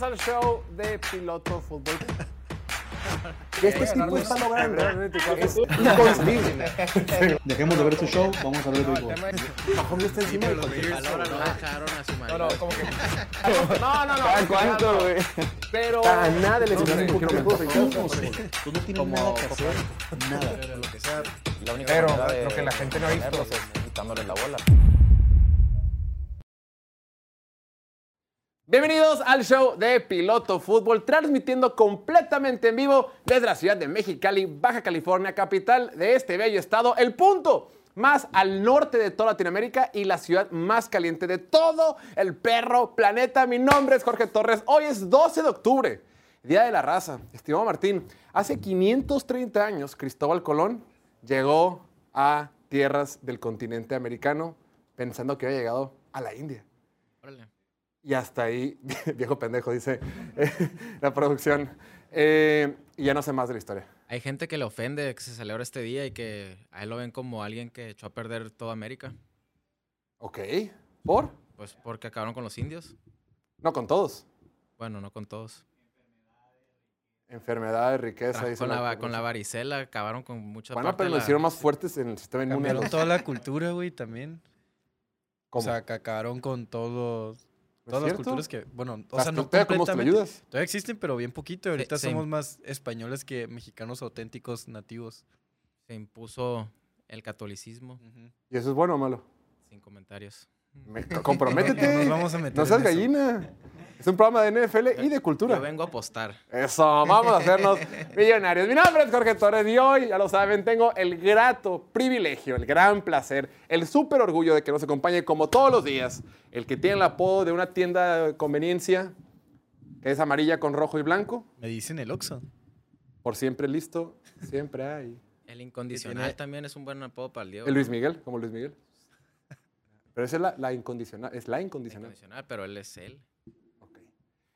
Bienvenidos al show de Piloto Fútbol. Este tipo está logrando es inconcebible. Dejemos de ver su show, vamos a ver el béisbol. Mahomes está encima de cualquier no dejaron a su No, no, como que. No, no, no. ¿Cada cuánto, güey? Pero. Cada nada. Tú Tú no tienes Como- nada que hacer, nada. Pero lo que sea, La única Pero lo que la gente no ha visto. es quitándoles la bola. Bienvenidos al show de Piloto Fútbol, transmitiendo completamente en vivo desde la ciudad de Mexicali, Baja California, capital de este bello estado, el punto más al norte de toda Latinoamérica y la ciudad más caliente de todo el perro planeta. Mi nombre es Jorge Torres. Hoy es 12 de octubre, Día de la Raza. Estimado Martín, hace 530 años Cristóbal Colón llegó a tierras del continente americano pensando que había llegado a la India. Y hasta ahí, viejo pendejo, dice eh, la producción. Eh, y ya no sé más de la historia. Hay gente que le ofende que se celebra este día y que a él lo ven como alguien que echó a perder toda América. Ok. ¿Por? Pues porque acabaron con los indios. No con todos. Bueno, no con todos. Enfermedad, riqueza. Ah, con, la, con la varicela acabaron con mucha Bueno, pero la- hicieron más fuertes en el sistema inmune. Toda la cultura, güey, también. ¿Cómo? O sea, que acabaron con todos, ¿No todas las culturas que, bueno, o Las sea, no culturas, ¿Cómo te lo completamente. ayudas? Todavía existen, pero bien poquito. y Ahorita se somos más españoles que mexicanos auténticos nativos. se impuso el catolicismo. ¿Y eso es bueno o malo? Sin comentarios. Me- comprométete. Nos vamos a meter No seas gallina. Es un programa de NFL y de cultura. Yo vengo a apostar. Eso, vamos a hacernos millonarios. Mi nombre es Jorge Torres y hoy, ya lo saben, tengo el grato privilegio, el gran placer, el súper orgullo de que nos acompañe como todos los días, el que tiene el apodo de una tienda de conveniencia que es amarilla con rojo y blanco, Me dicen el Oxxo. por siempre listo, siempre hay. El incondicional tiene- también es un buen apodo para el Diego. El Luis Miguel, como Luis Miguel. Pero esa es la, la incondicional, es la incondicional. Incondicional, pero él es él. Ok.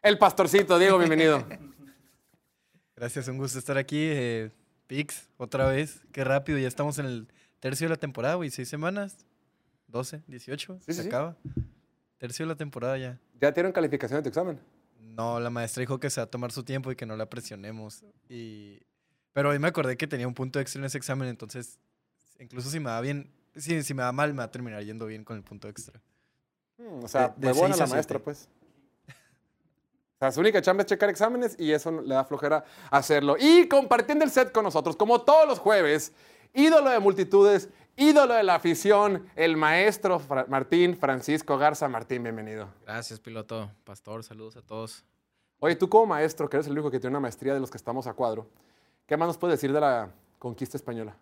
El pastorcito, Diego, bienvenido. Gracias, un gusto estar aquí. Eh, Pix, otra vez. Qué rápido, ya estamos en el tercio de la temporada, güey. Seis semanas. 12, 18. Sí, se sí, sí. acaba. Tercio de la temporada ya. ¿Ya tienen calificación de tu examen? No, la maestra dijo que se va a tomar su tiempo y que no la presionemos. Y... Pero hoy me acordé que tenía un punto extra en ese examen, entonces, incluso si me va bien, si, si me va mal, me va a terminar yendo bien con el punto extra. Mm, o sea, De- de seis la maestra, pues. O sea, su única chamba es checar exámenes y eso le da flojera hacerlo. Y compartiendo el set con nosotros, como todos los jueves, ídolo de multitudes, ídolo de la afición, el maestro Fra- Martín Francisco Garza. Martín, bienvenido. Gracias, piloto. Pastor, saludos a todos. Oye, tú como maestro, que eres el único que tiene una maestría de los que estamos a cuadro, ¿qué más nos puedes decir de la conquista española?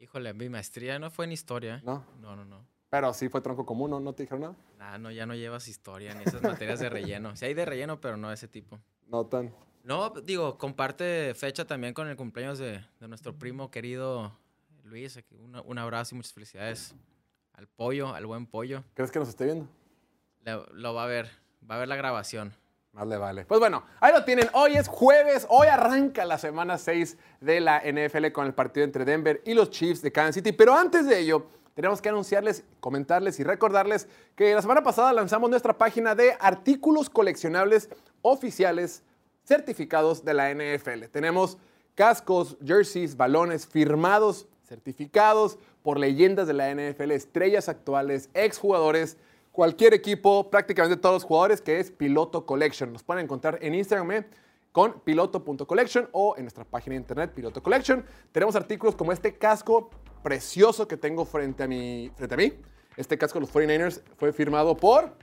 Híjole, mi maestría no fue en historia. ¿No? No, no, no. Pero sí fue tronco común, ¿no? ¿No te dijeron nada? Nah, no, ya no llevas historia ni esas materias de relleno. Sí hay de relleno, pero no de ese tipo. No tan. No, digo, comparte fecha también con el cumpleaños de, de nuestro primo querido Luis. aquí una- un abrazo y muchas felicidades al pollo, al buen pollo. ¿Crees que nos esté viendo? Le- lo va a ver, va a ver la grabación. Pues bueno, ahí lo tienen. Hoy es jueves. Hoy arranca la semana 6 de la NFL con el partido entre Denver y los Chiefs de Kansas City. Pero antes de ello, tenemos que anunciarles, comentarles y recordarles que la semana pasada lanzamos nuestra página de artículos coleccionables oficiales certificados de la NFL. Tenemos cascos, jerseys, balones firmados, certificados por leyendas de la NFL, estrellas actuales, exjugadores, cualquier equipo, prácticamente todos los jugadores, que es Piloto Collection. Nos pueden encontrar en Instagram eh, con piloto.collection o en nuestra página de internet Piloto Collection. Tenemos artículos como este casco precioso que tengo frente a, mi, frente a mí. Este casco de los 49ers fue firmado por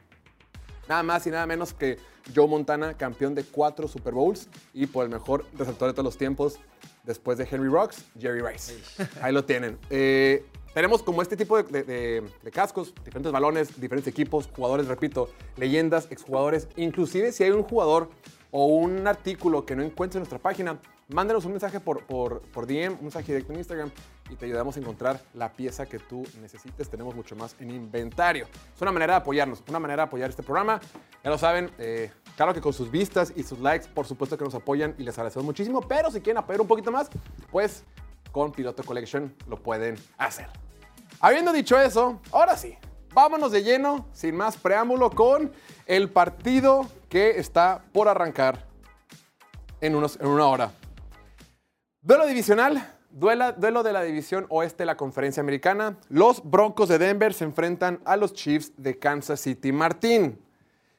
Nada más y nada menos que Joe Montana, campeón de cuatro Super Bowls y por el mejor receptor de todos los tiempos, después de Henry Rocks, Jerry Rice. Ahí lo tienen. Eh, tenemos como este tipo de, cascos, diferentes balones, diferentes equipos, jugadores, repito, leyendas, exjugadores. Inclusive si hay un jugador o un artículo que no encuentres en nuestra página, mándanos un mensaje por DM, un mensaje directo en Instagram y te ayudamos a encontrar la pieza que tú necesites. Tenemos mucho más en inventario. Es una manera de apoyarnos, una manera de apoyar este programa. Ya lo saben, eh, claro que con sus vistas y sus likes, por supuesto que nos apoyan y les agradecemos muchísimo, pero si quieren apoyar un poquito más, pues con Piloto Collection lo pueden hacer. Habiendo dicho eso, ahora sí, vámonos de lleno, sin más preámbulo, con el partido que está por arrancar en, unos, en una hora. Duelo divisional, duela- duelo de la división oeste de la conferencia americana. Los Broncos de Denver se enfrentan a los Chiefs de Kansas City. Martín,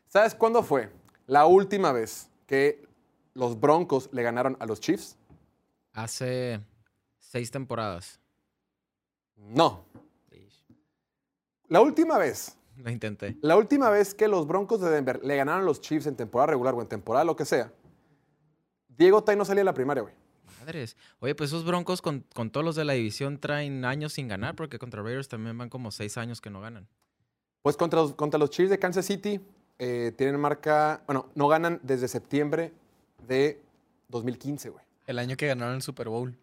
¿sabes cuándo fue la última vez que los Broncos le ganaron a los Chiefs? Hace seis temporadas. No. La última vez, Lo intenté. la última vez que los Broncos de Denver le ganaron a los Chiefs en temporada regular o en temporada lo que sea, Diego Tai no salía de la primaria, güey. Madres. Oye, pues esos broncos con, con todos los de la división traen años sin ganar, porque contra Raiders también van como seis años que no ganan. Pues contra los, contra los Chiefs de Kansas City eh, tienen marca, bueno, no ganan desde septiembre de 2015, güey. El año que ganaron el Super Bowl.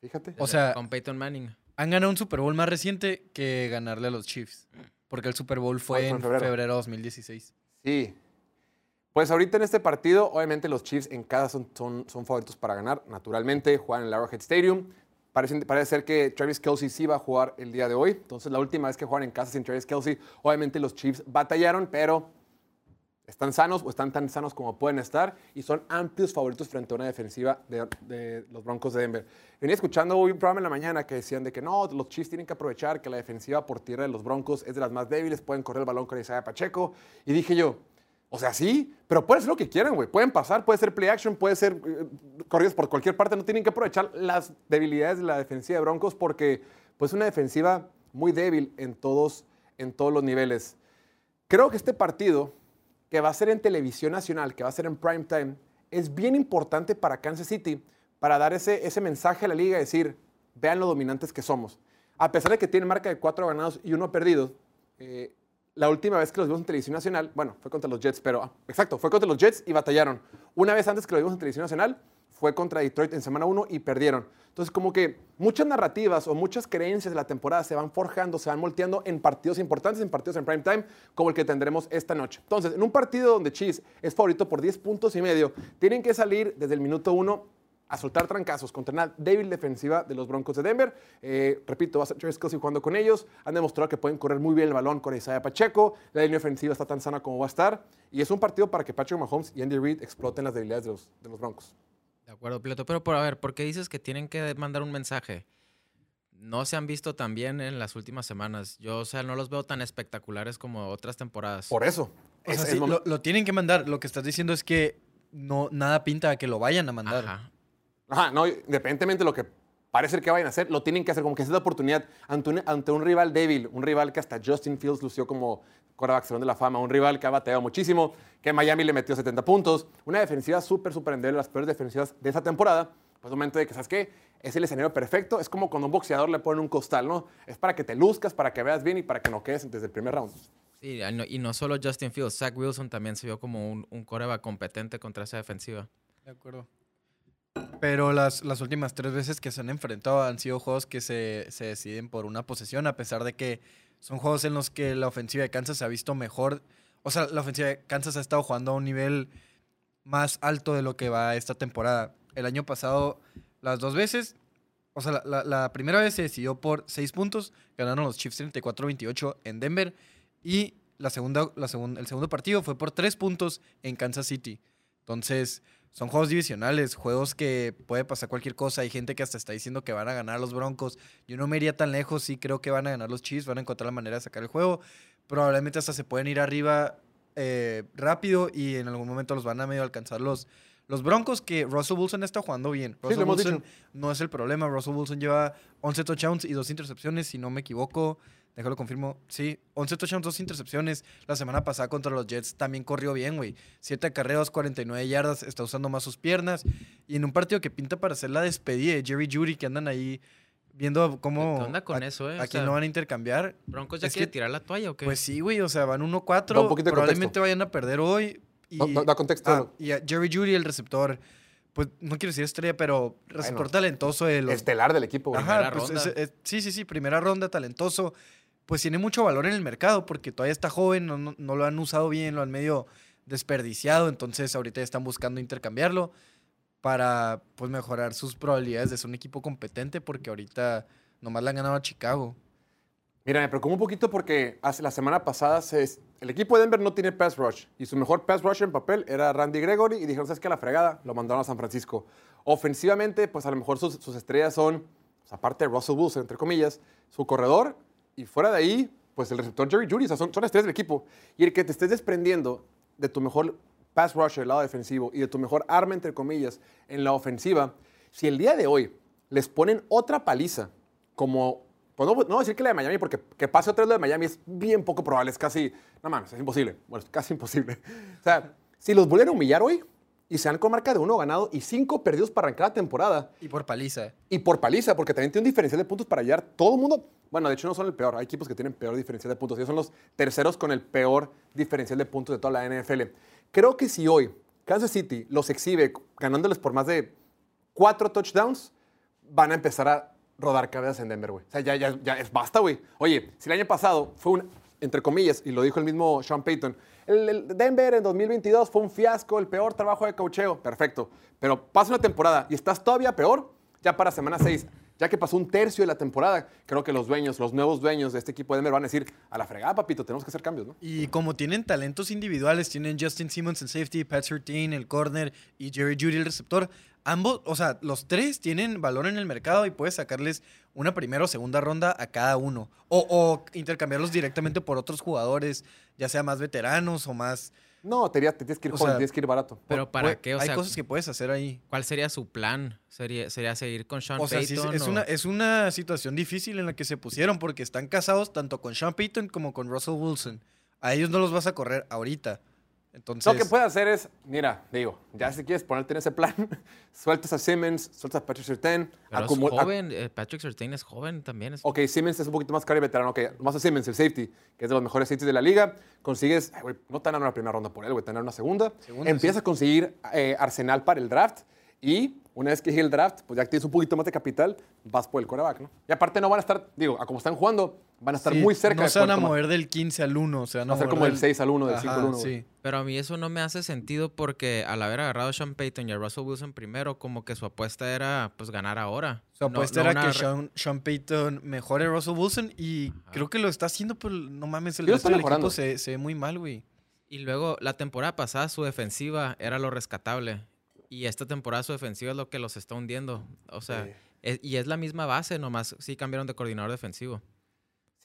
Fíjate. O sea, Con Peyton Manning. Han ganado un Super Bowl más reciente que ganarle a los Chiefs. Porque el Super Bowl fue, Fue en febrero. febrero. de 2016. Sí. Pues ahorita en este partido, obviamente los Chiefs en casa son, son, son favoritos para ganar. Naturalmente, juegan en el Arrowhead Stadium. Parece, parece ser que Travis Kelsey sí va a jugar el día de hoy. Entonces, la última vez que jugaron en casa sin Travis Kelsey, obviamente los Chiefs batallaron, pero están sanos o están tan sanos como pueden estar y son amplios favoritos frente a una defensiva de, los Broncos de Denver. Venía escuchando un programa en la mañana que decían de que no, los Chiefs tienen que aprovechar que la defensiva por tierra de los Broncos es de las más débiles, pueden correr el balón con Isaiah Pacheco. Y dije yo, o sea, sí, pero pueden hacer lo que quieran. Pueden pasar, puede ser play action, puede ser eh, corridos por cualquier parte. No tienen que aprovechar las debilidades de la defensiva de Broncos porque, pues, una defensiva muy débil en todos, en todos los niveles. Creo que este partido, que va a ser en televisión nacional, que va a ser en prime time, es bien importante para Kansas City para dar ese, ese mensaje a la liga, decir, vean lo dominantes que somos. A pesar de que tienen marca de cuatro ganados y uno perdido, eh, la última vez que los vimos en televisión nacional, bueno, fue contra los Jets, pero ah, exacto, fue contra los Jets y batallaron. Una vez antes que lo vimos en televisión nacional, fue contra Detroit en semana 1 y perdieron. Entonces, como que muchas narrativas o muchas creencias de la temporada se van forjando, se van moldeando en partidos importantes, en partidos en prime time, como el que tendremos esta noche. Entonces, en un partido donde Chiefs es favorito por 10 puntos y medio, tienen que salir desde el minuto 1 a soltar trancazos contra una débil defensiva de los Broncos de Denver. Eh, repito, va a ser Travis Kelce jugando con ellos. Han demostrado que pueden correr muy bien el balón con Isaiah Pacheco. La línea ofensiva está tan sana como va a estar. Y es un partido para que Patrick Mahomes y Andy Reid exploten las debilidades de de los Broncos. De acuerdo, piloto. Pero por a ver, ¿por qué dices que tienen que mandar un mensaje? No se han visto tan bien en las últimas semanas. Yo, o sea, no los veo tan espectaculares como otras temporadas. Por eso. O Es- sea, es sí, lo, lo tienen que mandar. Lo que estás diciendo es que no, nada pinta a que lo vayan a mandar. Ajá. Ajá, no, independientemente de lo que parece que vayan a hacer, lo tienen que hacer como que es la oportunidad ante un, ante un rival débil, un rival que hasta Justin Fields lució como quarterback salón de la fama, un rival que ha bateado muchísimo, que Miami le metió 70 puntos, una defensiva súper, súper endeble, las peores defensivas de esa temporada, pues un momento de que, ¿sabes qué? Es el escenario perfecto, es como cuando un boxeador le pone un costal, ¿no? Es para que te luzcas, para que veas bien y para que no quedes desde el primer round. Sí, y no- y no solo Justin Fields, Zach Wilson también se vio como un, un coreback competente contra esa defensiva. De acuerdo. Pero las, las últimas tres veces que se han enfrentado han sido juegos que se, se deciden por una posesión, a pesar de que son juegos en los que la ofensiva de Kansas se ha visto mejor. O sea, la ofensiva de Kansas ha estado jugando a un nivel más alto de lo que va esta temporada. El año pasado, las dos veces, o sea, la, la- primera vez se decidió por seis puntos, ganaron los Chiefs 34-28 en Denver, y la segunda, la segun- el segundo partido fue por tres puntos en Kansas City. Entonces, son juegos divisionales, juegos que puede pasar cualquier cosa. Hay gente que hasta está diciendo que van a ganar los Broncos. Yo no me iría tan lejos, sí creo que van a ganar los Chiefs, van a encontrar la manera de sacar el juego. Probablemente hasta se pueden ir arriba eh, rápido y en algún momento los van a medio alcanzar los, los Broncos, que Russell Wilson está jugando bien. Russell Wilson no es el problema. Russell Wilson lleva 11 touchdowns y dos intercepciones, si no me equivoco. Déjalo confirmo. Sí, 11 touchdowns, dos intercepciones. La semana pasada contra los Jets también corrió bien, güey. 7 acarreos, 49 yardas. Está usando más sus piernas. Y en un partido que pinta para hacer la despedida de Jerry Judy, que andan ahí viendo cómo. ¿Qué onda con a, eso, eh? a O quién sea, lo van a intercambiar. ¿Broncos ya es quiere que- tirar la toalla o qué? Pues sí, güey. O sea, van 1-4. Da un poquito de Probablemente contexto. vayan a perder hoy. Y, Da- contexto. Ah, y a Jerry Judy, el receptor. Pues no quiero decir estrella, pero receptor talentoso de los Estelar del equipo, güey. Ajá, Primera pues ronda. es- es- sí, sí, sí, primera ronda, talentoso. Pues tiene mucho valor en el mercado porque todavía está joven, no, no- lo han usado bien, lo han medio desperdiciado, entonces ahorita ya están buscando intercambiarlo para pues mejorar sus probabilidades de ser un equipo competente porque ahorita nomás le han ganado a Chicago. Mira, me preocupa un poquito porque hace la semana pasada se- el equipo de Denver no tiene pass rush y su mejor pass rush en papel era Randy Gregory y dijeron, ¿sabes qué? La fregada, lo mandaron a San Francisco. Ofensivamente, pues a lo mejor sus, sus estrellas son, pues, aparte de Russell Wilson, entre comillas, su corredor y fuera de ahí, pues el receptor Jerry Judy, son, son estrellas del equipo. Y el que te estés desprendiendo de tu mejor pass rusher del lado defensivo y de tu mejor arma, entre comillas, en la ofensiva, si el día de hoy les ponen otra paliza, como, pues no, no voy a decir que la de Miami, porque que pase otra vez la de Miami es bien poco probable, es casi, no mames, es imposible, bueno, es casi imposible. O sea, si los vuelven a humillar hoy y se dan con marca de uno ganado y cinco perdidos para arrancar la temporada, Y por paliza. y por paliza, porque también tiene un diferencial de puntos para hallar todo el mundo. Bueno, de hecho no son el peor. Hay equipos que tienen peor diferencial de puntos. Ellos son los terceros con el peor diferencial de puntos de toda la NFL. Creo que si hoy Kansas City los exhibe ganándoles por más de cuatro touchdowns, van a empezar a rodar cabezas en Denver, güey. O sea, ya, ya, ya es basta, güey. Oye, si el año pasado fue un, entre comillas, y lo dijo el mismo Sean Payton, el, Denver en 2022 fue un fiasco, el peor trabajo de cocheo. Perfecto. Pero pasa una temporada y estás todavía peor, ya para semana 6, ya que pasó un tercio de la temporada, creo que los dueños, los nuevos dueños de este equipo de Denver van a decir, a la fregada, papito, tenemos que hacer cambios, ¿no? Y como tienen talentos individuales, tienen Justin Simmons en safety, Pat Surtain, el corner y Jerry Judy el receptor. Ambos, o sea, los tres tienen valor en el mercado y puedes sacarles una primera o segunda ronda a cada uno. O, o intercambiarlos directamente por otros jugadores, ya sea más veteranos o más... No, te, te tienes que ir O joven, sea, tienes que ir barato. Pero ¿para qué? O Hay sea, cosas que puedes hacer ahí. ¿cuál sería su plan? ¿Sería, sería seguir con Sean O sea, sí, Payton? es, o- una, es una situación difícil en la que se pusieron porque están casados tanto con Sean Payton como con Russell Wilson. A ellos no los vas a correr ahorita. Entonces, Lo que puedes hacer es, mira, digo, ya si quieres ponerte en ese plan, sueltas a Simmons, sueltas a Patrick Surtain. Pero es joven. eh, Patrick Surtain es joven también. es- Ok, Simmons es un poquito más caro y veterano. Ok, más a Simmons, el safety, que es de los mejores safeties de la liga. Consigues, ay, güey, no te dan una primera ronda por él, güey, te dan una segunda. Segunda, Empiezas a conseguir eh, arsenal para el draft y una vez que llegue el draft, pues ya que tienes un poquito más de capital, vas por el coreback, ¿no? Y aparte no van a estar, digo, a como están jugando, van a estar sí, muy cerca No de se van a tomar. mover del 15 al 1. O sea, Va a ser como del 6 al 1, del 5 al 1. Sí. Pero a mí eso no me hace sentido porque al haber agarrado a Sean Payton y a Russell Wilson primero, como que su apuesta era pues ganar ahora. Su No- apuesta no era una que Sean, Sean Payton mejore a Russell Wilson y creo que lo está haciendo, pero no mames, el resto está del mejorando. equipo se, se ve muy mal, güey. Y luego la temporada pasada su defensiva era lo rescatable. Y esta temporada su defensiva es lo que los está hundiendo. O sea, Sí. es- y es la misma base, nomás sí cambiaron de coordinador defensivo.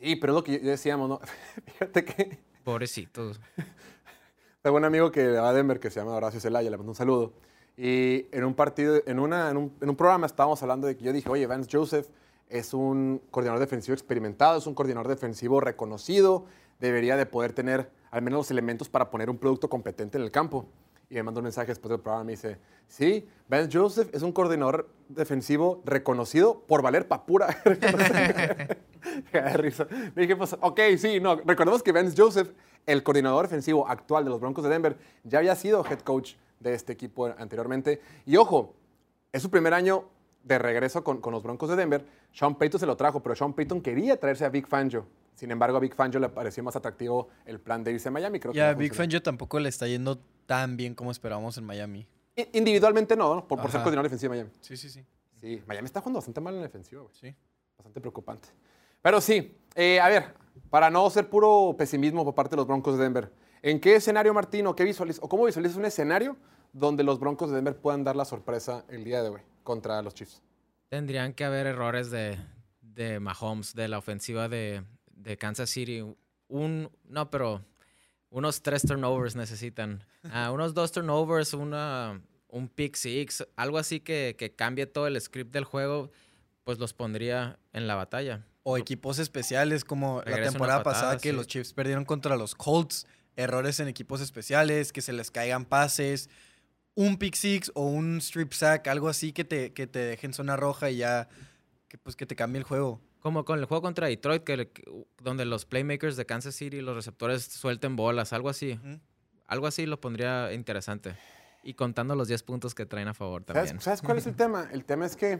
Sí, pero es lo que ya decíamos, ¿no? Fíjate que Pobrecitos. tengo un amigo que va a Denver que se llama Horacio Zelaya, le mando un saludo. Y en un partido, en, una, en, un, en un programa estábamos hablando de que yo dije, oye, Vance Joseph es un coordinador defensivo experimentado, es un coordinador defensivo reconocido, debería de poder tener al menos los elementos para poner un producto competente en el campo. Y me mandó un mensaje después del programa y me dice, sí, Vance Joseph es un coordinador defensivo reconocido por valer papura. risa. Dije, pues, ok, sí, no. Recordemos que Vance Joseph, el coordinador defensivo actual de los Broncos de Denver, ya había sido head coach de este equipo anteriormente. Y ojo, es su primer año de regreso con, con los Broncos de Denver. Sean Payton se lo trajo, pero Sean Payton quería traerse a Big Fangio. Sin embargo, a Big Fangio le pareció más atractivo el plan de irse a Miami. Creo que Ya, no Big funcionó. Fangio tampoco le está yendo tan bien como esperábamos en Miami. I- Individualmente no, ¿no? Por, por ser coordinador defensivo de Miami. Sí, sí, sí. Sí, Miami está jugando bastante mal en la defensiva, güey. Sí. Bastante preocupante. Pero sí, eh, a ver, para no ser puro pesimismo por parte de los Broncos de Denver, ¿en qué escenario, Martino, qué visualizas, o cómo visualizas un escenario donde los Broncos de Denver puedan dar la sorpresa el día de hoy contra los Chiefs? Tendrían que haber errores de, de Mahomes, de la ofensiva de, de Kansas City. Un, no, pero unos tres turnovers necesitan. Ah, unos dos turnovers, una, un pick six, algo así que, que cambie todo el script del juego, pues los pondría en la batalla. O equipos especiales como la Regresa temporada patada, pasada que sí. los Chiefs perdieron contra los Colts. Errores en equipos especiales, que se les caigan pases, un pick six o un strip sack, algo así que te, que te dejen zona roja y ya que, pues, que te cambie el juego. Como con el juego contra Detroit, que, que- donde los playmakers de Kansas City y los receptores suelten bolas, algo así. Algo así lo pondría interesante. Y contando los 10 puntos que traen a favor ¿Sabes, también. sabes cuál es el tema? El tema es que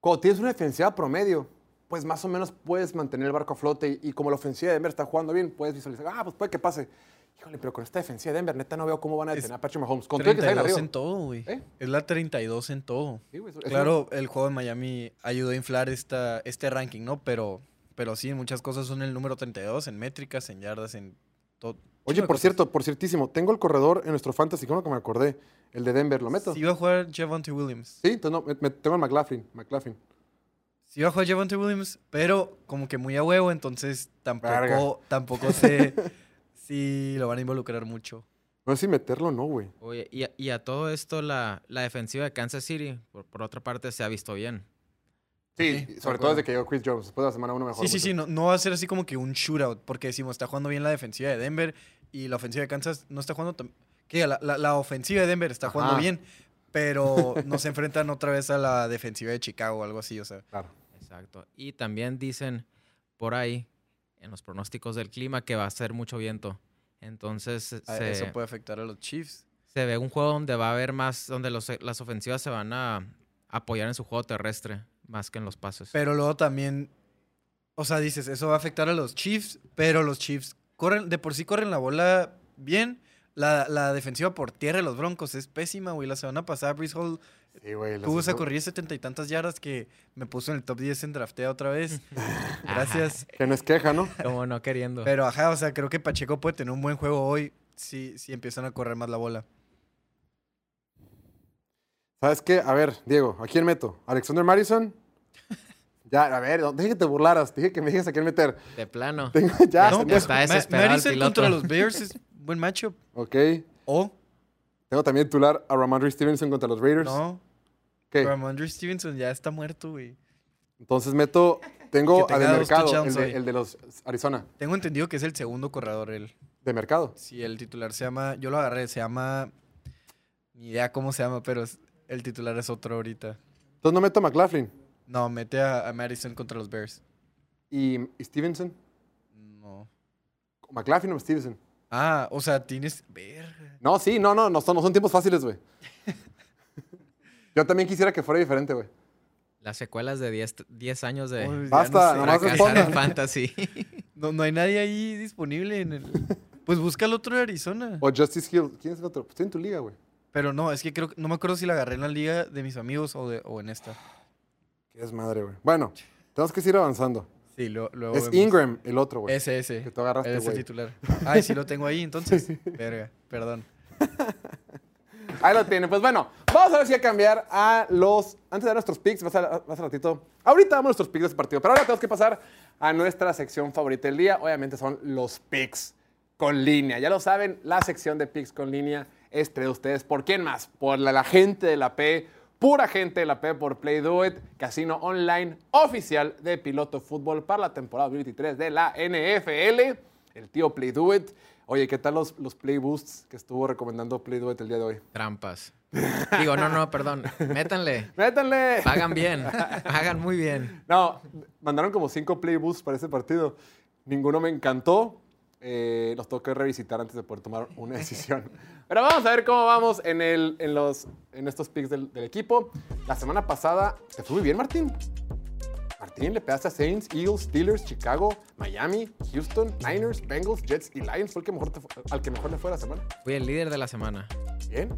cuando tienes una defensiva promedio, pues más o menos puedes mantener el barco a flote y, y como la ofensiva de Denver está jugando bien, puedes visualizar, ah, pues puede que pase. Híjole, pero con esta defensiva de Denver, neta, no veo cómo van a Es detener a Patrick Mahomes. Con todo y que salgan 32 arriba. en todo, güey. ¿Eh? Es la 32 en todo. Sí, Claro, el juego de Miami ayudó a inflar esta, este ranking, ¿no? Pero Pero sí, en muchas cosas son el número 32, en métricas, en yardas, en todo. Oye, por cierto, por ciertísimo, tengo el corredor en nuestro fantasy, como que me acordé, el de Denver, ¿lo meto? Si Sí, iba a jugar Javonte Williams. entonces no, me- me- tengo el McLaughlin, McLaughlin. Sí iba a jugar Javonte Williams, pero como que muy a huevo, entonces tampoco, Verga. tampoco sé si lo van a involucrar mucho. No sé si meterlo o no, güey. Oye, y a, y a todo esto, la, la defensiva de Kansas City, por, por otra parte, se ha visto bien. Sí, sobre todo desde que llegó Chris Jones, después de la semana uno mejor. Sí, sí, sí, no, no va a ser así como que un shootout, porque decimos, está jugando bien la defensiva de Denver y la ofensiva de Kansas no está jugando tan... Que la, la- la ofensiva de Denver está jugando Ajá. bien, pero no se enfrentan otra vez a la defensiva de Chicago o algo así, o sea. Claro. Exacto. Y también dicen por ahí, en los pronósticos del clima, que va a ser mucho viento. Entonces se, a- Eso puede afectar a los Chiefs. se ve un juego donde va a haber más, donde los- las ofensivas se van a apoyar en su juego terrestre más que en los pases. Pero luego también, o sea, dices, eso va a afectar a los Chiefs, pero los Chiefs corren, de por sí corren la bola bien. La, la defensiva por tierra de los Broncos es pésima, güey. La semana pasada, Brees Hall Sí, güey. tuvo esa corrida de setenta y tantas yardas que me puso en el top 10 en draftea otra vez. Gracias. Que no es queja, ¿no? Como no queriendo. Pero ajá, o sea, creo que Pacheco puede tener un buen juego hoy si, si empiezan a correr más la bola. ¿Sabes qué? A ver, Diego, ¿a quién meto? ¿Alexander Madison? Ya, a ver, dije que te burlaras, dije que me dijes a quién meter. de plano. Tengo, ya, no, ya. pues, está desesperado el Madison piloto. contra los Bears es buen matchup. Ok. O, Tengo también titular a Ramondre Stevenson contra los Raiders. no, ¿Qué? Ramondre Stevenson ya está muerto, güey. Entonces meto, tengo a de mercado, el de, hoy. el de los Arizona. Tengo entendido que es el segundo corredor él. De mercado. Sí, el titular se llama, yo lo agarré, se llama, ni idea cómo se llama, pero es- el titular es otro ahorita. Entonces no meto a McLaughlin. No, mete a, a Madison contra los Bears. ¿Y, y Stevenson? No. ¿McLaughlin o Stevenson? Ah, o sea, tienes, verga. No, sí, no, no, no son, no son tiempos fáciles, güey. Yo también quisiera que fuera diferente, güey. Las secuelas de 10, 10 años de Uy, ya Basta, sé. nomás en fantasy. No, no hay nadie ahí disponible en el... Pues busca el otro de Arizona. O Justice Hill. ¿Quién es el otro? Estoy en tu liga, güey. Pero no, es que creo que no me acuerdo si la agarré en la liga de mis amigos o, de, o en esta. Qué es madre, güey. Bueno, tenemos que seguir avanzando. Sí, lo- luego Es vemos. Ingram, el otro, güey. Ese, ese. Que tú agarraste, Ese güey. titular. Ay, sí lo tengo ahí, entonces. Verga, perdón. Ahí lo tienen. Pues bueno, vamos a ver si a cambiar a los. Antes de dar nuestros picks, más, a- más a ratito. Ahorita damos nuestros picks de este partido. Pero ahora tenemos que pasar a nuestra sección favorita del día. Obviamente son los picks con línea. Ya lo saben, la sección de picks con línea es de ustedes. ¿Por quién más? Por la, gente de la P. Pura gente de la P por Play Do casino online oficial de piloto fútbol para la temporada 2023 de la NFL. El tío Play Do. Oye, ¿qué tal los, los Play Boosts que estuvo recomendando Play Do It el día de hoy? Trampas. Digo, no, no, perdón. Métanle. ¡Métanle! Pagan bien. Pagan muy bien. No, mandaron como cinco playbooks para ese partido. Ninguno me encantó. Eh, los tengo que revisitar antes de poder tomar una decisión. Pero vamos a ver cómo vamos en, el, en, los, en estos picks del, del equipo. La semana pasada, ¿te fue muy bien, Martín? Martín, le pegaste a Saints, Eagles, Steelers, Chicago, Miami, Houston, Niners, Bengals, Jets y Lions. Fue el que mejor te fue- al que mejor le fue la semana. Fui el líder de la semana. Bien.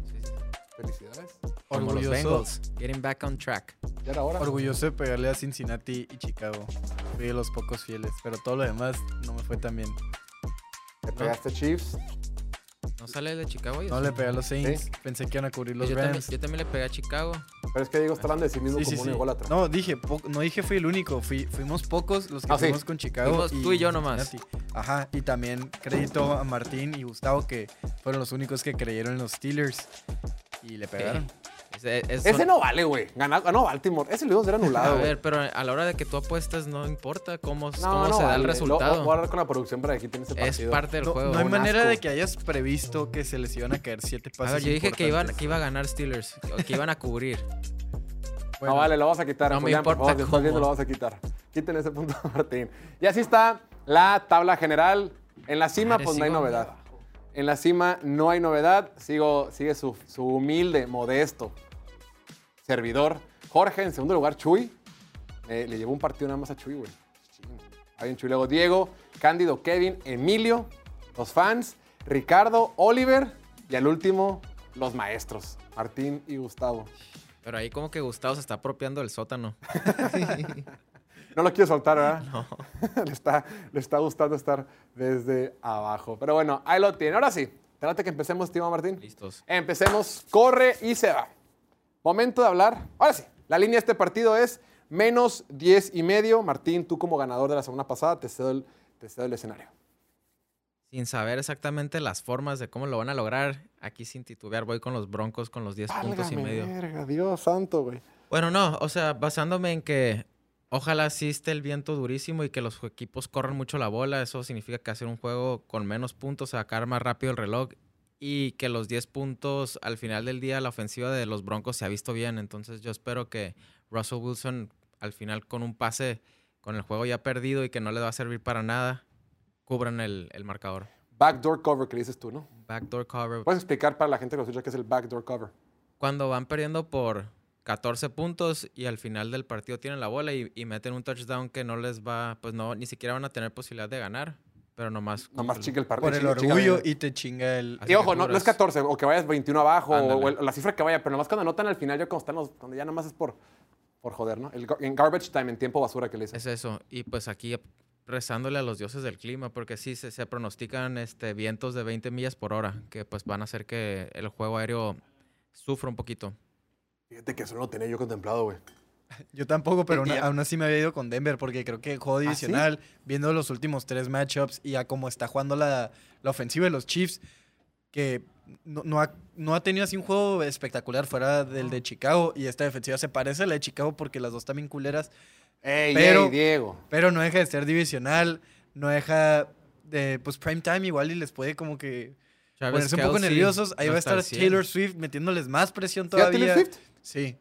Felicidades. Como los Orgulloso. Bengals. Getting back on track. Ya era hora. Orgulloso de pegarle a Cincinnati y Chicago. Fui de los pocos fieles, pero todo lo demás no me fue tan bien. Le pegaste a Chiefs. ¿No sale de Chicago? No le pegué a los Saints, Sí. pensé que iban a cubrir los yo, también, yo también le pegué a Chicago. Pero es que Diego está hablando de sí mismo Sí, como sí, un sí. ególatra. No, dije, no dije fui el único, fui, fuimos pocos los que Ah, sí. fuimos con Chicago. Fuimos tú y yo nomás. Cincinnati. Ajá, y también crédito a Martín y Gustavo que fueron los únicos que creyeron en los Steelers y le pegaron. Ese, es- Ese son- no vale, güey. Ganó, ganó Baltimore. Ese le iba a ser A anulado, güey. ver, pero a la hora de que tú apuestas no importa cómo, No, cómo no se da el vale. Lo- resultado. Voy a hablar con la producción para que quiten ese es partido. parte del No, juego. no hay manera asco. de que hayas previsto que se les iban a caer siete pases. a ver, yo dije que, iban, que iba a ganar Steelers, que iban a cubrir. Bueno, no vale, lo vas a quitar. No me Julián, por importa favor, estás viendo, cómo. lo vas a quitar. Quiten ese punto, Martín. Y así está la tabla general. En la cima, Madre, pues no hay novedad. En la cima no hay novedad. Sigo, sigue su, su humilde, modesto servidor. Jorge, en segundo lugar, Chuy. Eh, le llevó un partido nada más a Chuy, güey. Ahí en Chuy. Luego Diego, Cándido, Kevin, Emilio, los fans, Ricardo, Oliver y al último, los maestros, Martín y Gustavo. Pero ahí como que Gustavo se está apropiando del sótano. No lo quiero soltar, ¿verdad? No. le, está, le está gustando estar desde abajo. Pero bueno, ahí lo tiene. Ahora sí, trate que empecemos, Timo Martín. Listos. Empecemos. Corre y se va. Momento de hablar. Ahora sí, la línea de este partido es menos 10 y medio. Martín, tú como ganador de la semana pasada, te cedo el, te cedo el escenario. Sin saber exactamente las formas de cómo lo van a lograr, aquí sin titubear voy con los Broncos con los 10 puntos y medio. verga, Dios santo, güey. Bueno, no, o sea, basándome en que ojalá sí esté el viento durísimo y que los equipos corran mucho la bola, eso significa que hacer un juego con menos puntos, sacar más rápido el reloj y que los 10 puntos al final del día la ofensiva de los Broncos se ha visto bien, entonces yo espero que Russell Wilson al final con un pase con el juego ya perdido y que no le va a servir para nada, cubran el, el marcador. Backdoor cover que dices tú, ¿no? Backdoor cover. Puedes explicar para la gente que lo escucha qué es el backdoor cover. cuando van perdiendo por 14 puntos y al final del partido tienen la bola y, y meten un touchdown que no les va, pues no, ni siquiera van a tener posibilidad de ganar, pero nomás... Nomás chica el partido. Por el orgullo y te chinga el... Y ojo, no, no es cubras. 14, o que vayas 21 abajo, o, Ándale. o la cifra que vaya, pero nomás cuando anotan al final, ya cuando están los, cuando ya nomás es por, por joder, ¿no? El, en garbage time, en tiempo basura que le dicen. Es eso. Y pues aquí rezándole a los dioses del clima, porque sí se, se pronostican este, vientos de 20 millas por hora, que pues van a hacer que el juego aéreo sufra un poquito. Fíjate que eso no lo tenía yo contemplado, güey. Yo tampoco, pero aún- así me había ido con Denver porque creo que juego sí? divisional, viendo los últimos tres matchups y a cómo está jugando la, la ofensiva de los Chiefs, que no, no ha, no ha tenido así un juego espectacular fuera del de Chicago y esta defensiva se parece a la de Chicago porque las dos también culeras, Ey, Pero- ey, Diego. pero no deja de ser divisional, no deja de, pues prime time igual y les puede como que Travis ponerse un poco nerviosos. Ahí no va a estar al 100. Taylor Swift metiéndoles más presión ¿Sí a Taylor todavía. Swift? Sí.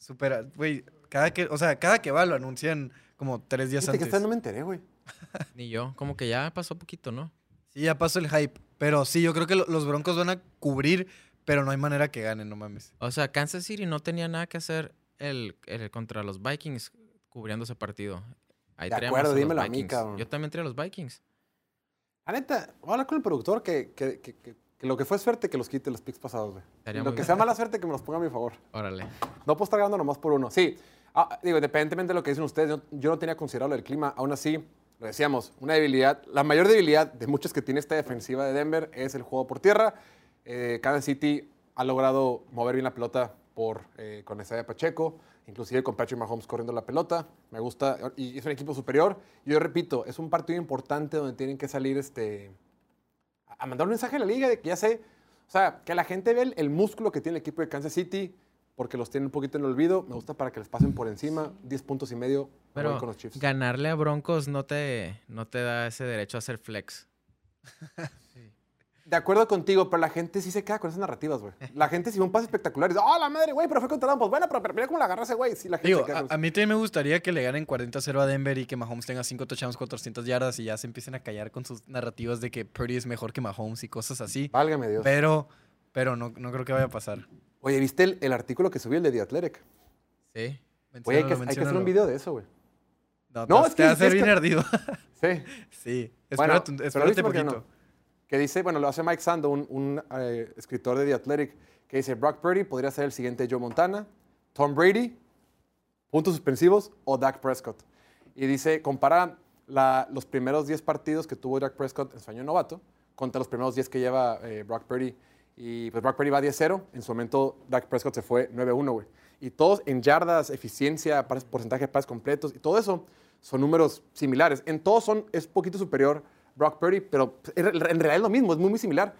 Supera, güey, cada que, o sea, cada que va lo anuncian como tres días que antes. esta no me enteré, güey. Ni yo. Como que ya pasó poquito, ¿no? Sí, ya pasó el hype. Pero sí, yo creo que lo- los Broncos van a cubrir, pero no hay manera que ganen, no mames. O sea, Kansas City no tenía nada que hacer el, el- contra los Vikings cubriendo ese partido. Ahí De traíamos acuerdo, a los dímelo a mí, Vikings. cabrón. Yo también traía a los Vikings. La neta, voy a hablar con el productor que, que, que- que- que lo que fue suerte que los quite los picks pasados, güey. Lo que bien. sea mala suerte que me los ponga a mi favor. Órale. No puedo estar grabando nomás por uno. Sí, ah, digo, independientemente de lo que dicen ustedes, yo, yo no tenía considerado el clima. Aún así, lo decíamos, una debilidad, la mayor debilidad de muchas que tiene esta defensiva de Denver es el juego por tierra. Eh, Kansas City ha logrado mover bien la pelota por, eh, con Isaiah Pacheco, inclusive con Patrick Mahomes corriendo la pelota. Me gusta, y es un equipo superior. Yo repito, es un partido importante donde tienen que salir este, a mandar un mensaje a la liga de que ya sé, o sea, que la gente ve el, el músculo que tiene el equipo de Kansas City, porque los tiene un poquito en el olvido. Me gusta para que les pasen por encima, 10 puntos y medio Pero con los Chiefs. ganarle a Broncos no te, no te da ese derecho a hacer flex. De acuerdo contigo, pero la gente sí se queda con esas narrativas, güey. La gente si ve un pase espectacular y dice, ¡oh, la madre, güey! Pero fue contra Pues bueno, pero, pero mira cómo la agarra ese güey. Sí, la gente Digo, se queda a, con a mí también me gustaría que le ganen 40-0 a Denver y que Mahomes tenga 5 touchdowns, 400 yardas y ya se empiecen a callar con sus narrativas de que Purdy es mejor que Mahomes y cosas así. Válgame Dios. Pero, pero no, no creo que vaya a pasar. Oye, ¿viste el, el artículo que subí, el de The Athletic? Sí. Oye, hay que, hay Menciónalo, que hacer un video de eso, güey. No, No, te- es te va a hacer bien ardido. Sí. sí. Bueno, Espérate, lo espérate no. Que dice, bueno, lo hace Mike Sando, un, un, eh, escritor de The Athletic, que dice, Brock Purdy podría ser el siguiente Joe Montana, Tom Brady, puntos suspensivos, o Dak Prescott. Y dice, compara la- los primeros 10 partidos que tuvo Dak Prescott en su año novato contra los primeros 10 que lleva eh, Brock Purdy. Y pues Brock Purdy va 10-0, en su momento Dak Prescott se fue 9-1, güey. Y todos en yardas, eficiencia, porcentaje de pases completos y todo eso son números similares. En todos son, es poquito superior Brock Purdy, pero en realidad es lo mismo, es muy, muy similar.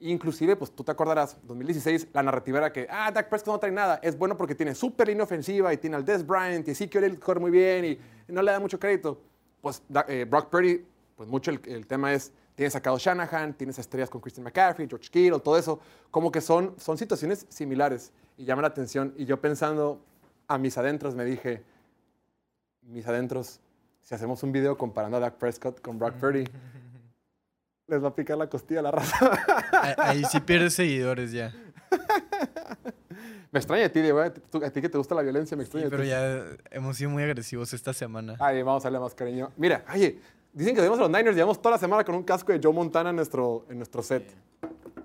Inclusive, pues tú te acordarás, 2016, la narrativa era que, ah, Dak Prescott no trae nada. Es bueno porque tiene súper línea ofensiva y tiene al Des Bryant y Ezekiel Elliott corre muy bien y no le da mucho crédito. Pues eh, Brock Purdy, pues mucho el, tema es, tienes a Kyle Shanahan, tienes estrellas con Christian McCaffrey, George Kittle, todo eso. Como que son, son situaciones similares y llaman la atención. Y yo pensando a mis adentros me dije, mis adentros, si hacemos un video comparando a Dak Prescott con Brock Purdy, les va a picar la costilla a la raza. Ahí- sí pierdes seguidores ya. me extraña a ti, Diego. ¿eh? A ti que te gusta la violencia, me Sí, extraña. a pero ya hemos sido muy agresivos esta semana. Ay, vamos a darle más cariño. Mira, oye, dicen que debemos a los Niners. Llevamos toda la semana con un casco de Joe Montana en nuestro, en nuestro set.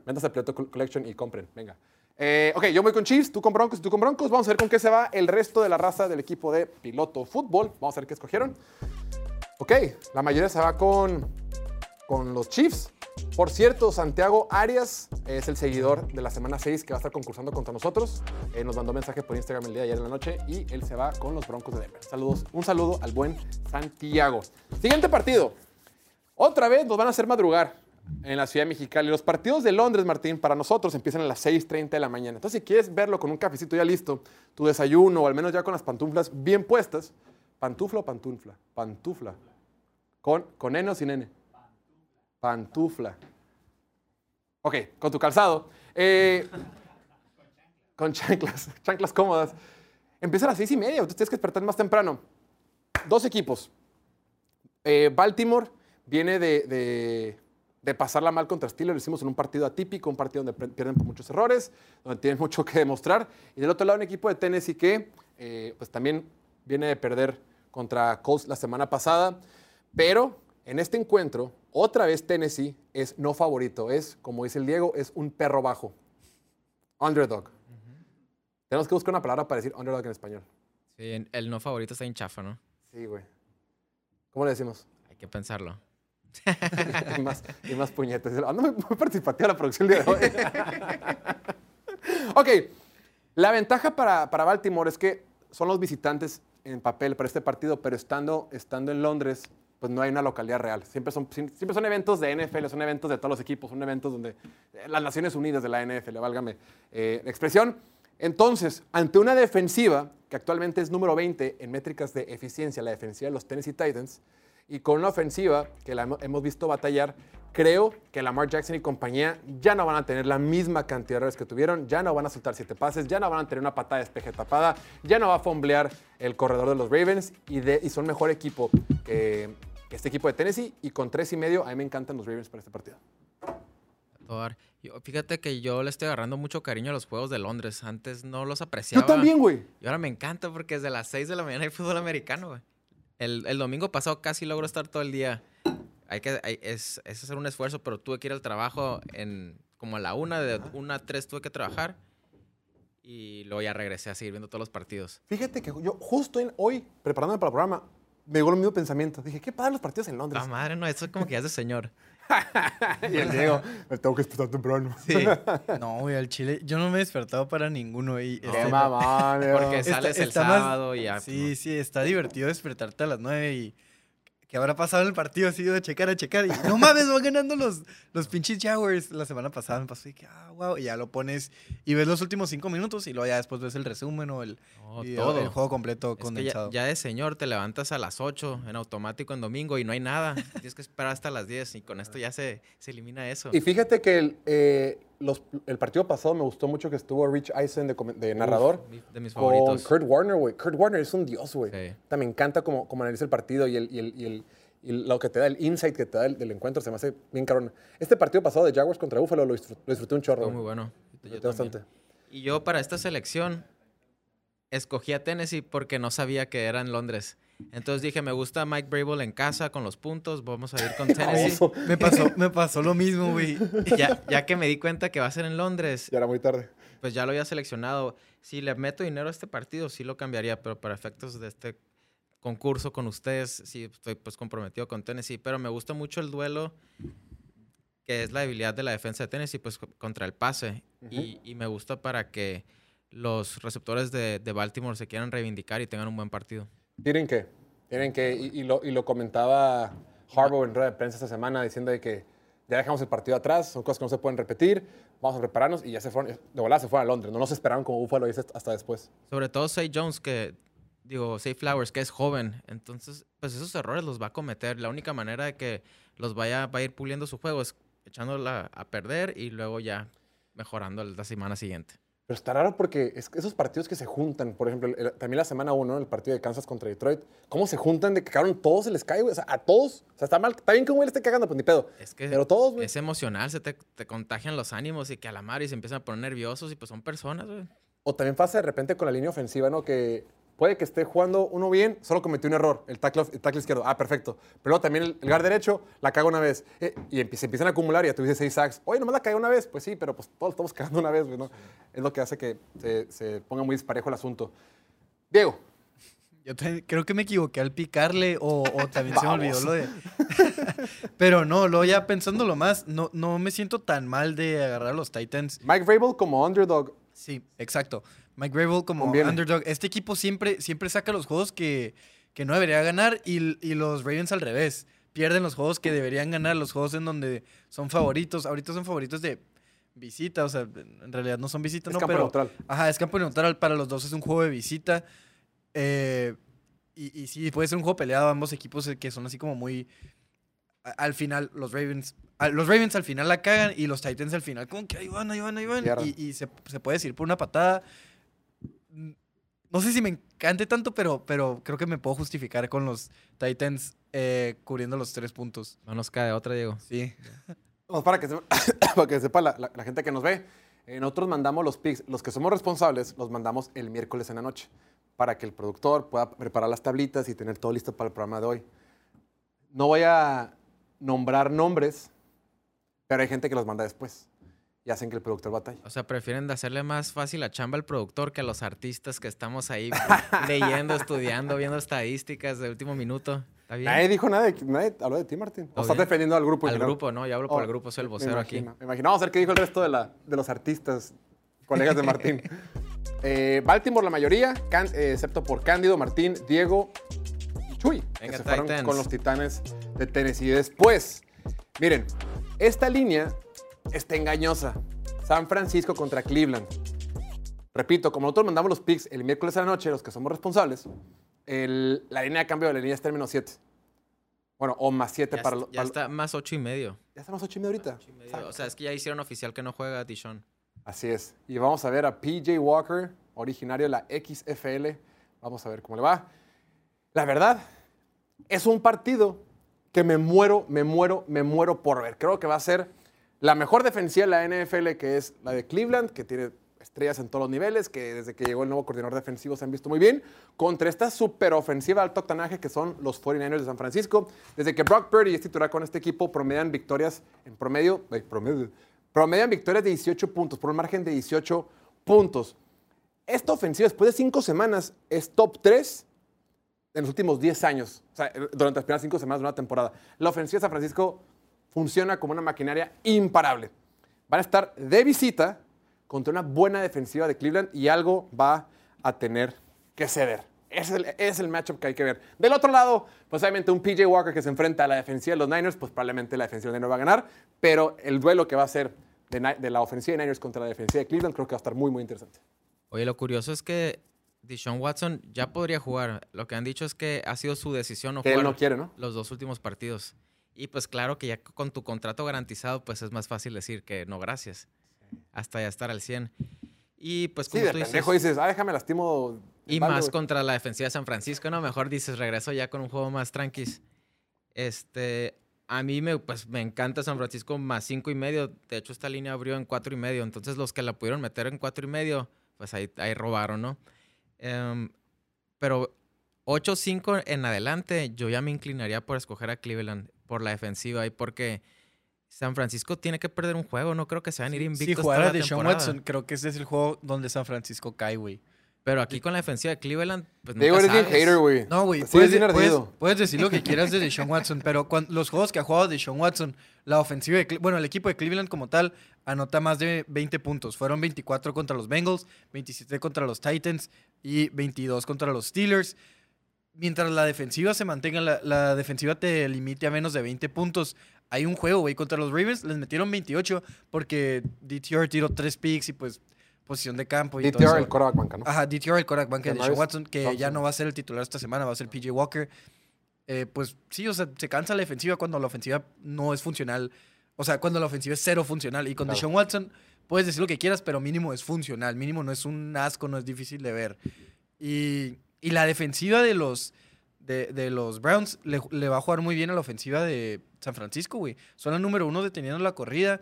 Ventas a Pleto Collection y compren. Venga. Eh, ok, yo voy con Chiefs, tú con Broncos, tú con Broncos. Vamos a ver con qué se va el resto de la raza del equipo de piloto fútbol. Vamos a ver qué escogieron. Ok, la mayoría se va con, con los Chiefs. Por cierto, Santiago Arias es el seguidor de la semana 6 que va a estar concursando contra nosotros. Eh, nos mandó mensaje por Instagram el día de ayer en la noche y él se va con los Broncos de Denver. Saludos, un saludo al buen Santiago. Siguiente partido. Otra vez nos van a hacer madrugar en la Ciudad de Mexicali. Los partidos de Londres, Martín, para nosotros empiezan a las 6.30 de la mañana. Entonces, si quieres verlo con un cafecito ya listo, tu desayuno o al menos ya con las pantuflas bien puestas, ¿pantufla o pantufla? Pantufla. ¿Con, con N o sin N? Pantufla. Ok, con tu calzado. Eh, con chanclas, chanclas cómodas. Empieza a las seis y media, tú tienes que despertar más temprano. Dos equipos. Eh, Baltimore viene de, de- de pasarla mal contra Steelers. Lo hicimos en un partido atípico, un partido donde pierden por muchos errores, donde tienen mucho que demostrar. Y del otro lado, un equipo de Tennessee que eh, pues también viene de perder contra Colts la semana pasada. Pero en este encuentro, otra vez Tennessee es no favorito. Es, como dice el Diego, es un perro bajo. Underdog. Tenemos que buscar una palabra para decir underdog en español. Sí, el no favorito está en chafa, ¿no? Sí, güey. ¿Cómo le decimos? Hay que pensarlo. y, más, y más puñetes. Ando muy, muy participativa la producción día de hoy. ok, la ventaja para, para Baltimore es que son los visitantes en papel para este partido, pero estando, estando en Londres, pues no hay una localidad real. Siempre son, siempre son eventos de NFL, son eventos de todos los equipos, son eventos donde eh, las Naciones Unidas de la NFL, válgame eh, la expresión. Entonces, ante una defensiva que actualmente es número 20 en métricas de eficiencia, la defensiva de los Tennessee Titans, y con una ofensiva que la hemo- hemos visto batallar, creo que Lamar Jackson y compañía ya no van a tener la misma cantidad de errores que tuvieron, ya no van a soltar siete pases, ya no van a tener una patada de despeje tapada, ya no va a fomblear el corredor de los Ravens y, de- y son mejor equipo que, que este equipo de Tennessee y con tres y medio a mí me encantan los Ravens para este partido. Yo- fíjate que yo le estoy agarrando mucho cariño a los juegos de Londres. Antes no los apreciaba. Yo también, güey. Y ahora me encanta porque desde las 6 de la mañana hay fútbol americano, güey. El, el domingo pasado casi logro estar todo el día. Hay que, hay- es, es hacer un esfuerzo, pero tuve que ir al trabajo en como a la una, de una a tres tuve que trabajar. Y luego ya regresé a seguir viendo todos los partidos. Fíjate que yo justo en- hoy, preparándome para el programa, me llegó el mismo pensamiento. Dije, qué padre los partidos en Londres. La madre, no, eso como que ya es de señor. y el Diego, me tengo que despertar temprano. Sí. No, güey, al chile. Yo no me he despertado para ninguno. Y Qué este- mamón, Diego. Porque Está- sales el está más- sábado y ya. Sí, sí, está divertido despertarte a las 9 y. ¿Qué habrá pasado en el partido? Así de checar a checar. Y no mames, van ganando los, los pinches Jaguars. La semana pasada me pasó y que, ah, wow. Y ya lo pones y ves los últimos cinco minutos y luego ya después ves el resumen o el, No, y todo. el juego completo Es que ya, condensado. ya de señor te levantas a las 8 en automático en domingo y no hay nada. Tienes que esperar hasta las 10 y con esto ya se, se elimina eso. Y fíjate que el, eh, los- el partido pasado me gustó mucho que estuvo Rich Eisen de, narrador. De mis con favoritos. Kurt Warner, güey. Kurt Warner es un dios, güey. Sí. Me encanta cómo, cómo analiza el partido y, el, y, el, y, el- y lo que te da, el insight que te da del, del encuentro se me hace bien cabrón. Este partido pasado de Jaguars contra Buffalo lo disfruté, lo disfruté un chorro. Fue muy bueno. Yo bastante. Y yo para esta selección escogí a Tennessee porque no sabía que era en Londres. Entonces dije, me gusta Mike Brable en casa con los puntos, vamos a ir con Tennessee. Oso. Me pasó, me pasó lo mismo, güey. ya, ya que me di cuenta que va a ser en Londres, Ya era muy tarde. pues ya lo había seleccionado. Si le meto dinero a este partido, sí lo cambiaría, pero para efectos de este concurso con ustedes, sí estoy pues comprometido con Tennessee. Pero me gusta mucho el duelo, que es la debilidad de la defensa de Tennessee, pues co- contra el pase. y, y me gusta para que los receptores de, de Baltimore se quieran reivindicar y tengan un buen partido. Tienen que, tienen que, y, lo, y lo comentaba Harbaugh en rueda de prensa esta semana diciendo de que ya dejamos el partido atrás, son cosas que no se pueden repetir, vamos a prepararnos y ya se fueron, de volada se fueron a Londres, no nos esperaron como Buffalo hasta después. Sobre todo Say Jones, que digo, Say Flowers, que es joven. Entonces, pues esos errores los va a cometer. La única manera de que los vaya va a ir puliendo su juego es echándola a perder y luego ya mejorando la semana siguiente. Pero está raro porque es que esos partidos que se juntan, por ejemplo, el- también la semana 1, el partido de Kansas contra Detroit, ¿cómo se juntan de que cabrón todos se les cae, güey? O sea, a todos. O sea, está mal, está bien que un güey le esté cagando, pues ni pedo. Es que Pero todos, güey. es emocional, se te, te contagian los ánimos y que a la madre y se empiezan a poner nerviosos y pues son personas, güey. O también pasa de repente con la línea ofensiva, ¿no? Que puede que esté jugando uno bien, solo cometió un error, el tackle, el tackle izquierdo. Ah, perfecto. Pero luego también el, el guard derecho la caga una vez. Eh, y se empiezan a acumular y ya tuviste seis sacks. Oye, nomás la cagué una vez. Pues sí, pero pues todos estamos cagando una vez, güey, ¿no? Es lo que hace que se, se ponga muy disparejo el asunto. Diego, Yo creo que me equivoqué al picarle o, o también se me olvidó lo de... Pero no, luego ya pensándolo más, no, no me siento tan mal de agarrar a los Titans. Mike Vrabel como underdog. Sí, exacto. Mike Gravel como Conviene. underdog. Este equipo siempre, siempre saca los juegos que, que no debería ganar y, y los Ravens al revés. Pierden los juegos que deberían ganar, los juegos en donde son favoritos. Ahorita son favoritos de visita, o sea, en realidad no son visita, Es no, campo pero... neutral. Ajá, es campo neutral. Para los dos es un juego de visita. Eh, y, y sí, puede ser un juego peleado. Ambos equipos eh, que son así como muy. Al final, los Ravens. a- los Ravens al final la cagan y los Titans al final, como que ahí van, ahí van, ahí van. Y, y se, se puede decir por una patada. No sé si me encante tanto, pero, pero creo que me puedo justificar con los Titans eh, cubriendo los tres puntos. No nos cae otra, Diego. Sí. Vamos, para que, se- para que sepa la, la- la gente que nos ve, eh, nosotros mandamos los picks, los que somos responsables, los mandamos el miércoles en la noche, para que el productor pueda preparar las tablitas y tener todo listo para el programa de hoy. No voy a nombrar nombres, pero hay gente que los manda después y hacen que el productor batalle. O sea, prefieren de hacerle más fácil la chamba al productor que a los artistas que estamos ahí leyendo, estudiando, viendo estadísticas de último minuto. ¿Está bien? Nadie dijo nada, de, nadie habló de ti, Martín. O ¿Todo estás defendiendo al grupo. Al general. grupo, ¿no? Yo hablo por Oh, el grupo, soy el me vocero aquí. Me imagino. Vamos a ver qué dijo el resto de, la, de los artistas, colegas de Martín. Eh, Baltimore la mayoría, Can- eh, excepto por Cándido, Martín, Diego y Chuy, que Venga, se fueron con los Titanes de Tennessee. Después, miren, esta línea está engañosa. San Francisco contra Cleveland. Repito, como nosotros mandamos los picks el miércoles a la noche, los que somos responsables, el- la línea de cambio de la línea está en menos 7. Bueno, o más 7 Ya, para los... ya está más ocho y medio. Ya estamos 8 y medio ahorita. Ocho y medio. O sea, es que ya hicieron oficial que no juega Dishon. Así es. Y vamos a ver a PJ Walker, originario de la XFL. Vamos a ver cómo le va. La verdad, es un partido que me muero, me muero, me muero por ver. Creo que va a ser la mejor defensiva de la NFL, que es la de Cleveland, que tiene estrellas en todos los niveles, que desde que llegó el nuevo coordinador defensivo se han visto muy bien, contra esta super ofensiva de alto que son los 49ers de San Francisco. Desde que Brock Purdy es titular con este equipo, promedian victorias en promedio, ay, promedio, promedian victorias de 18 puntos, por un margen de 18 puntos. Esta ofensiva, después de cinco semanas, es top 3 en los últimos 10 años, o sea, durante las primeras cinco semanas de una temporada. La ofensiva de San Francisco funciona como una maquinaria imparable. Van a estar de visita contra una buena defensiva de Cleveland y algo va a tener que ceder. Ese es el, es el matchup que hay que ver. Del otro lado, pues obviamente un PJ Walker que se enfrenta a la defensiva de los Niners, pues probablemente la defensiva de Niners va a ganar, pero el duelo que va a ser de, la ofensiva de Niners contra la defensiva de Cleveland creo que va a estar muy, muy interesante. Oye, lo curioso es que Dishon Watson ya podría jugar. Lo que han dicho es que ha sido su decisión no Que él jugar no quiere, ¿no? los dos últimos partidos. Y pues claro que ya con tu contrato garantizado, pues es más fácil decir que no, gracias. Hasta ya estar al 100. Y pues Sí, como de tú dices, ah, déjame lastimo. y más güey". contra la defensiva de San Francisco, no, mejor dices, regreso ya con un juego más tranquis. Este, a mí me, pues, me encanta San Francisco más cinco y medio. De hecho, esta línea abrió en cuatro y medio. Entonces, los que la pudieron meter en cuatro y medio, pues ahí, ahí robaron, ¿no? Em, pero 8-5 en adelante, yo ya me inclinaría por escoger a Cleveland por la defensiva y porque San Francisco tiene que perder un juego. No creo que se van a ir Si invictos jugara toda la de Sean. Watson, creo que ese es el juego donde San Francisco cae, güey. Pero aquí con la defensiva de Cleveland, pues nunca Diego, eres bien sabes. hater, güey. No, güey. Puedes, puedes- puedes decir lo que quieras de Deshaun Watson, pero los juegos que ha jugado Deshaun Watson, la ofensiva de bueno, el equipo de Cleveland como tal anota más de 20 puntos. Fueron 24 contra los Bengals, 27 contra los Titans y 22 contra los Steelers. Mientras la defensiva se mantenga, la, la defensiva te limite a menos de 20 puntos. Hay un juego, güey, contra los Ravens les metieron 28 porque DTR tiró 3 picks y pues posición de campo y todo DTR, eso. el coreback banca, ¿no? Ajá, DTR, el quarterback banca de Watson, que ya no va a ser el titular esta semana, va a ser PJ Walker. Eh, pues sí, o sea, se cansa la defensiva cuando la ofensiva no es funcional. O sea, cuando la ofensiva es cero funcional. Y con Claro. Deshaun Watson puedes decir lo que quieras, pero mínimo es funcional. Mínimo no es un asco, no es difícil de ver. Y, y la defensiva de los, de, los Browns le, va a jugar muy bien a la ofensiva de San Francisco, güey. Son la número uno deteniendo la corrida.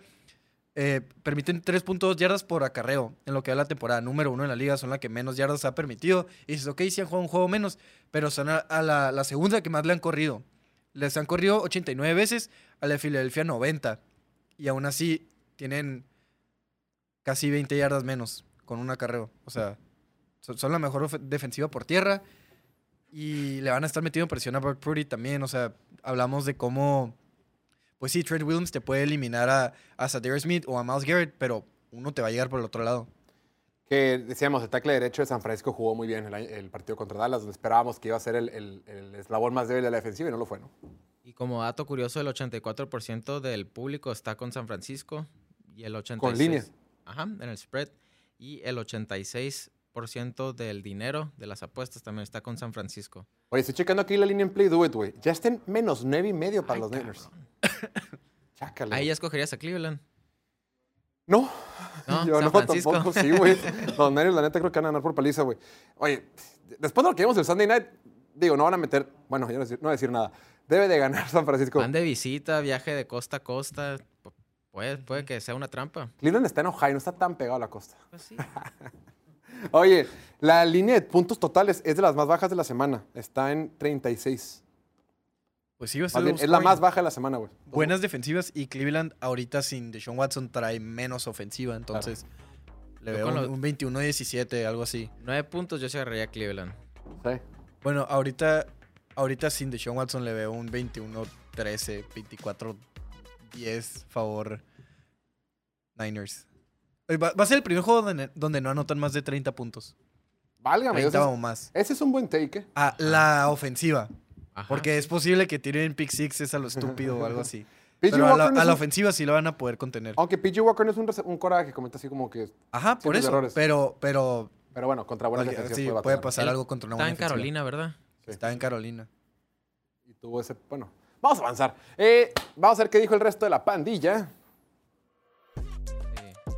eh, permiten 3.2 yardas por acarreo en lo que va la temporada. Número uno en la liga, son la que menos yardas ha permitido. Y dices, ok, sí han jugado un juego menos, pero son a, la segunda que más le han corrido. Les han corrido 89 veces, a la de Filadelfia 90. Y aún así tienen casi 20 yardas menos con un acarreo. O sea, son, son la mejor defensiva por tierra. Y le van a estar metiendo presión a Brock Purdy también. O sea, hablamos de cómo. Pues sí, Trent Williams te puede eliminar a, a Sadarius Smith o a Miles Garrett, pero uno te va a llegar por el otro lado. Que decíamos, el tackle derecho de San Francisco jugó muy bien el, partido contra Dallas, donde esperábamos que iba a ser el, el- el eslabón más débil de la defensiva y no lo fue, ¿no? Y como dato curioso, el 84% del público está con San Francisco y el 86%. Con línea. Ajá, en el spread. Y el 86% del dinero de las apuestas también está con San Francisco. Oye, estoy checando aquí la línea en Play Do It, güey. Ya está en menos nueve y medio para Ay, los Niners. Chácale. Ahí ya escogerías a Cleveland. No. No, Yo San no, Francisco. tampoco, sí, güey. Los Niners, la neta, creo que van a ganar por paliza, güey. Oye, después de lo que vimos el Sunday Night, digo, no van a meter, bueno, yo no, voy a decir- no voy a decir nada. Debe de ganar San Francisco. Van de visita, viaje de costa a costa. Pu- Puede, puede que sea una trampa. Cleveland está en Ohio, no está tan pegado a la costa. Pues sí. Oye, la línea de puntos totales es de las más bajas de la semana. Está en 36. Pues sí, va a ser bien, es la más baja de la semana, güey. Buenas defensivas y Cleveland ahorita sin Deshaun Watson trae menos ofensiva, entonces le veo un, un 21-17, algo así. Nueve puntos yo se agarraría a Cleveland. Sí. Bueno, ahorita, ahorita sin Deshaun Watson le veo un 21-13, 24-10 favor Niners. Va, va a ser el primer juego donde, donde no anotan más de 30 puntos. Válgame, 30 ese o es, más. ese es un buen take, ¿eh? Ah, la ofensiva. Ajá. Porque es posible que tiren pick sixes a lo estúpido o algo así. Pero a la, Walker no a es la un- ofensiva sí lo van a poder contener. Aunque PG Walker no es un, rece- un cora que comenta así como que. Ajá, por eso. errores. Pero, pero Pero bueno, contra buenas Oye, defensivas sí, puede pasar Él algo contra una Está buena en defensiva. Carolina, ¿verdad? Sí. Está en Carolina. Y tuvo ese. Bueno, vamos a avanzar. Eh, vamos a ver qué dijo el resto de la pandilla.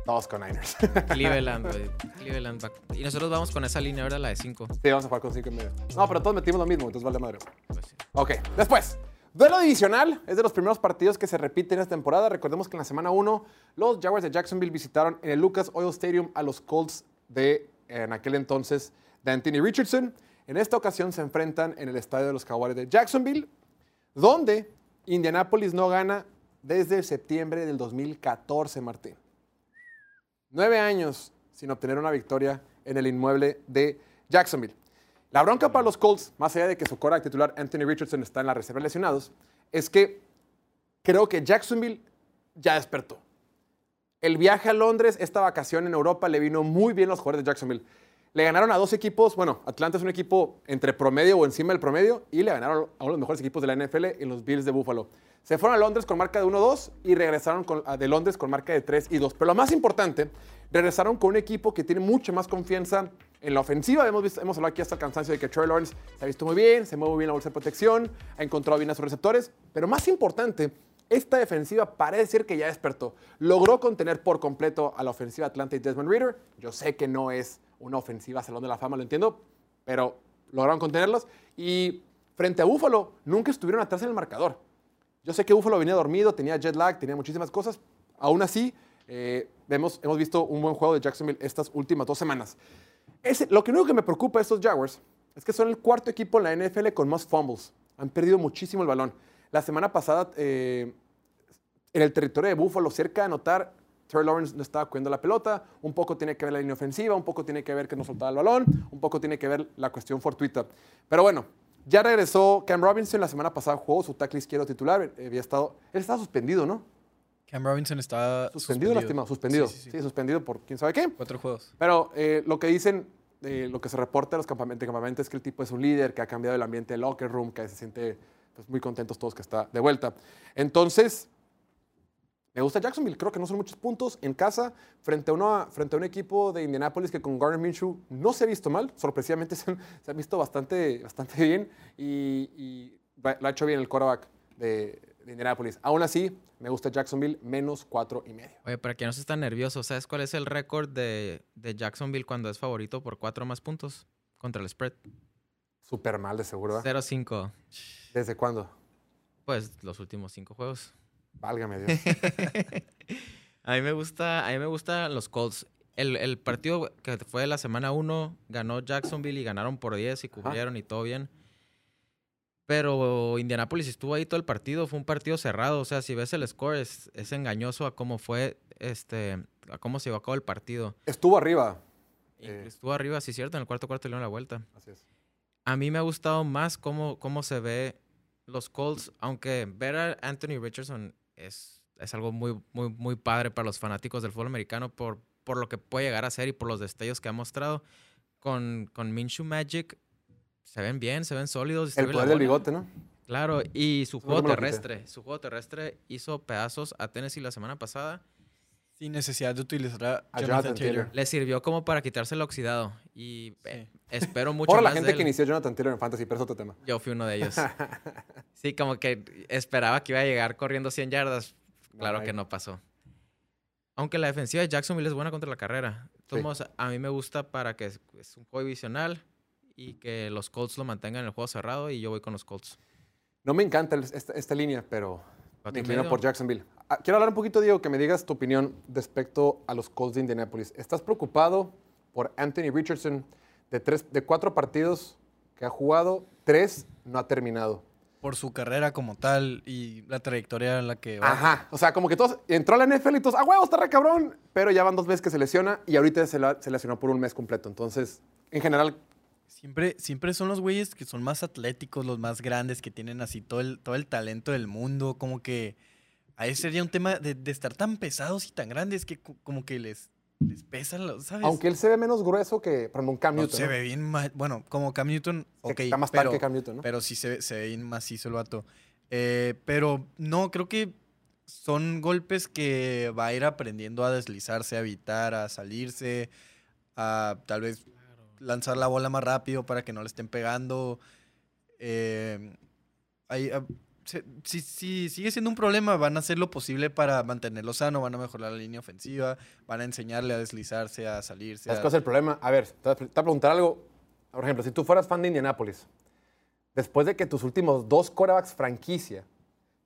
Vamos con Niners. Cleveland, güey. Cleveland va- Y nosotros vamos con esa línea, ¿verdad? La de 5. sí, vamos a jugar con 5 y medio. No, pero todos metimos lo mismo, entonces vale madre. Pues sí. Ok, después. Duelo divisional es de los primeros partidos que se repiten esta temporada. Recordemos que en la semana 1 los Jaguars de Jacksonville visitaron en el Lucas Oil Stadium a los Colts de en aquel entonces de Anthony Richardson. En esta ocasión se enfrentan en el estadio de los Jaguares de Jacksonville, donde Indianapolis no gana desde septiembre del 2014, Martín. Nueve años sin obtener una victoria en el inmueble de Jacksonville. La bronca para los Colts, más allá de que su cora titular Anthony Richardson está en la reserva lesionados, es que creo que Jacksonville ya despertó. El viaje a Londres, esta vacación en Europa, le vino muy bien a los jugadores de Jacksonville. Le ganaron a dos equipos, bueno, Atlanta es un equipo entre promedio o encima del promedio, y le ganaron a uno de los mejores equipos de la NFL en los Bills de Buffalo. Se fueron a Londres con marca de 1-2 y regresaron con- de Londres con marca de 3 y 2. Pero lo más importante, regresaron con un equipo que tiene mucha más confianza en la ofensiva. Hemos, visto, hemos hablado aquí hasta el cansancio de que Trey Lawrence se ha visto muy bien, se mueve muy bien la bolsa de protección, ha encontrado bien a sus receptores. Pero más importante, esta defensiva parece ser que ya despertó. Logró contener por completo a la ofensiva Atlanta y Desmond Reader. Yo sé que no es una ofensiva Salón de la Fama, lo entiendo, pero lograron contenerlos. Y frente a Buffalo, nunca estuvieron atrás en el marcador. Yo sé que Buffalo venía dormido, tenía jet lag, tenía muchísimas cosas. Aún así, eh, vemos, hemos visto un buen juego de Jacksonville estas últimas dos semanas. Ese- lo que único que me preocupa de estos Jaguars es que son el cuarto equipo en la NFL con más fumbles. Han perdido muchísimo el balón. La semana pasada, eh, en el territorio de Buffalo, cerca de anotar, Trey Lawrence no estaba cuidando la pelota. Un poco tiene que ver la línea ofensiva, un poco tiene que ver que no soltaba el balón, un poco tiene que ver la cuestión fortuita. Pero bueno, ya regresó Cam Robinson. La semana pasada jugó su tackle izquierdo titular. eh, Había estado, él estaba suspendido, ¿no? Cam Robinson está Suspendido, lastimado. Suspendido. Sí, sí, Sí, sí. suspendido por quién sabe qué. Cuatro juegos. Pero eh, lo que dicen, eh, lo que se reporta de los campamentos, de campamentos es que el tipo es un líder, que ha cambiado el ambiente del locker room, que se siente pues, muy contentos todos que está de vuelta. Entonces, me gusta Jacksonville. Creo que no son muchos puntos en casa frente a, frente a un equipo de Indianapolis que con Garner Minshew no se ha visto mal. Sorpresivamente se han, se han visto bastante, bastante bien y, lo ha hecho bien el quarterback de, de Indianapolis. Aún así, me gusta Jacksonville menos cuatro y medio. Oye, para que no se están nerviosos, ¿sabes cuál es el récord de, de Jacksonville cuando es favorito por cuatro más puntos contra el spread? Súper mal de seguro. ¿verdad? 0-5. ¿Desde cuándo? Pues los últimos cinco juegos. Válgame Dios. A mí me gusta, a mí me gustan los Colts. El, el partido que fue la semana 1 ganó Jacksonville y ganaron por 10 y cubrieron y todo bien. Pero Indianapolis estuvo ahí todo el partido, fue un partido cerrado. O sea, si ves el score, es, es engañoso a cómo fue, este, a cómo se llevó a cabo el partido. Estuvo arriba. Eh. Estuvo arriba, sí, cierto, en el cuarto cuarto le dieron la vuelta. Así es. A mí me ha gustado más cómo, cómo se ve los Colts, aunque ver a Anthony Richardson es, es algo muy, muy, muy padre para los fanáticos del fútbol americano por, por lo que puede llegar a ser y por los destellos que ha mostrado. Con, con Minshew Magic se ven bien, se ven sólidos. El poder del bigote, ¿no? Claro, y su juego terrestre. Su juego terrestre hizo pedazos a Tennessee la semana pasada. Sin necesidad de utilizar a A Jonathan, Jonathan Taylor. Taylor. Le sirvió como para quitarse el oxidado. Y eh, espero mucho Por la más de gente él. que inició Jonathan Taylor en Fantasy, pero es otro tema. Yo fui uno de ellos. Sí, como que esperaba que iba a llegar corriendo 100 yardas. Claro No, que no pasó. Aunque la defensiva de Jacksonville es buena contra la carrera. De Sí. a mí me gusta para que es, es un juego divisional y que los Colts lo mantengan en el juego cerrado y yo voy con los Colts. No me encanta el- esta, esta línea, pero me inclino por Jacksonville. Ah, quiero hablar un poquito, Diego, que me digas tu opinión respecto a los Colts de Indianapolis. ¿Estás preocupado por Anthony Richardson? De, tres, de cuatro partidos que ha jugado, tres no ha terminado. Por su carrera como tal y la trayectoria en la que va. Ajá. O sea, como que todos entró a la NFL y todos, ¡ah, huevo, está re cabrón! Pero ya van dos veces que se lesiona y ahorita se, la- se lesionó por un mes completo. Entonces, en general, Siempre, siempre son los güeyes que son más atléticos, los más grandes, que tienen así todo el, todo el talento del mundo. Como que ahí sería un tema de, de estar tan pesados y tan grandes que co- como que les, les pesan, los- ¿sabes? aunque él se ve menos grueso que, por ejemplo, un Cam No, Newton. se ¿no? ve bien ma- Bueno, como Cam Newton, ok. está más pero, que Cam Newton, ¿no? pero sí se, ve- se ve bien macizo el vato. Eh, pero no, creo que son golpes que va a ir aprendiendo a deslizarse, a evitar, a salirse, a tal vez lanzar la bola más rápido para que no le estén pegando. Eh, ahí, ah, si, si sigue siendo un problema, van a hacer lo posible para mantenerlo sano, van a mejorar la línea ofensiva, van a enseñarle a deslizarse, a salirse. ¿Sabes a- cuál es el problema? A ver, te voy a preguntar algo. Por ejemplo, si tú fueras fan de Indianapolis, después de que tus últimos dos quarterbacks franquicia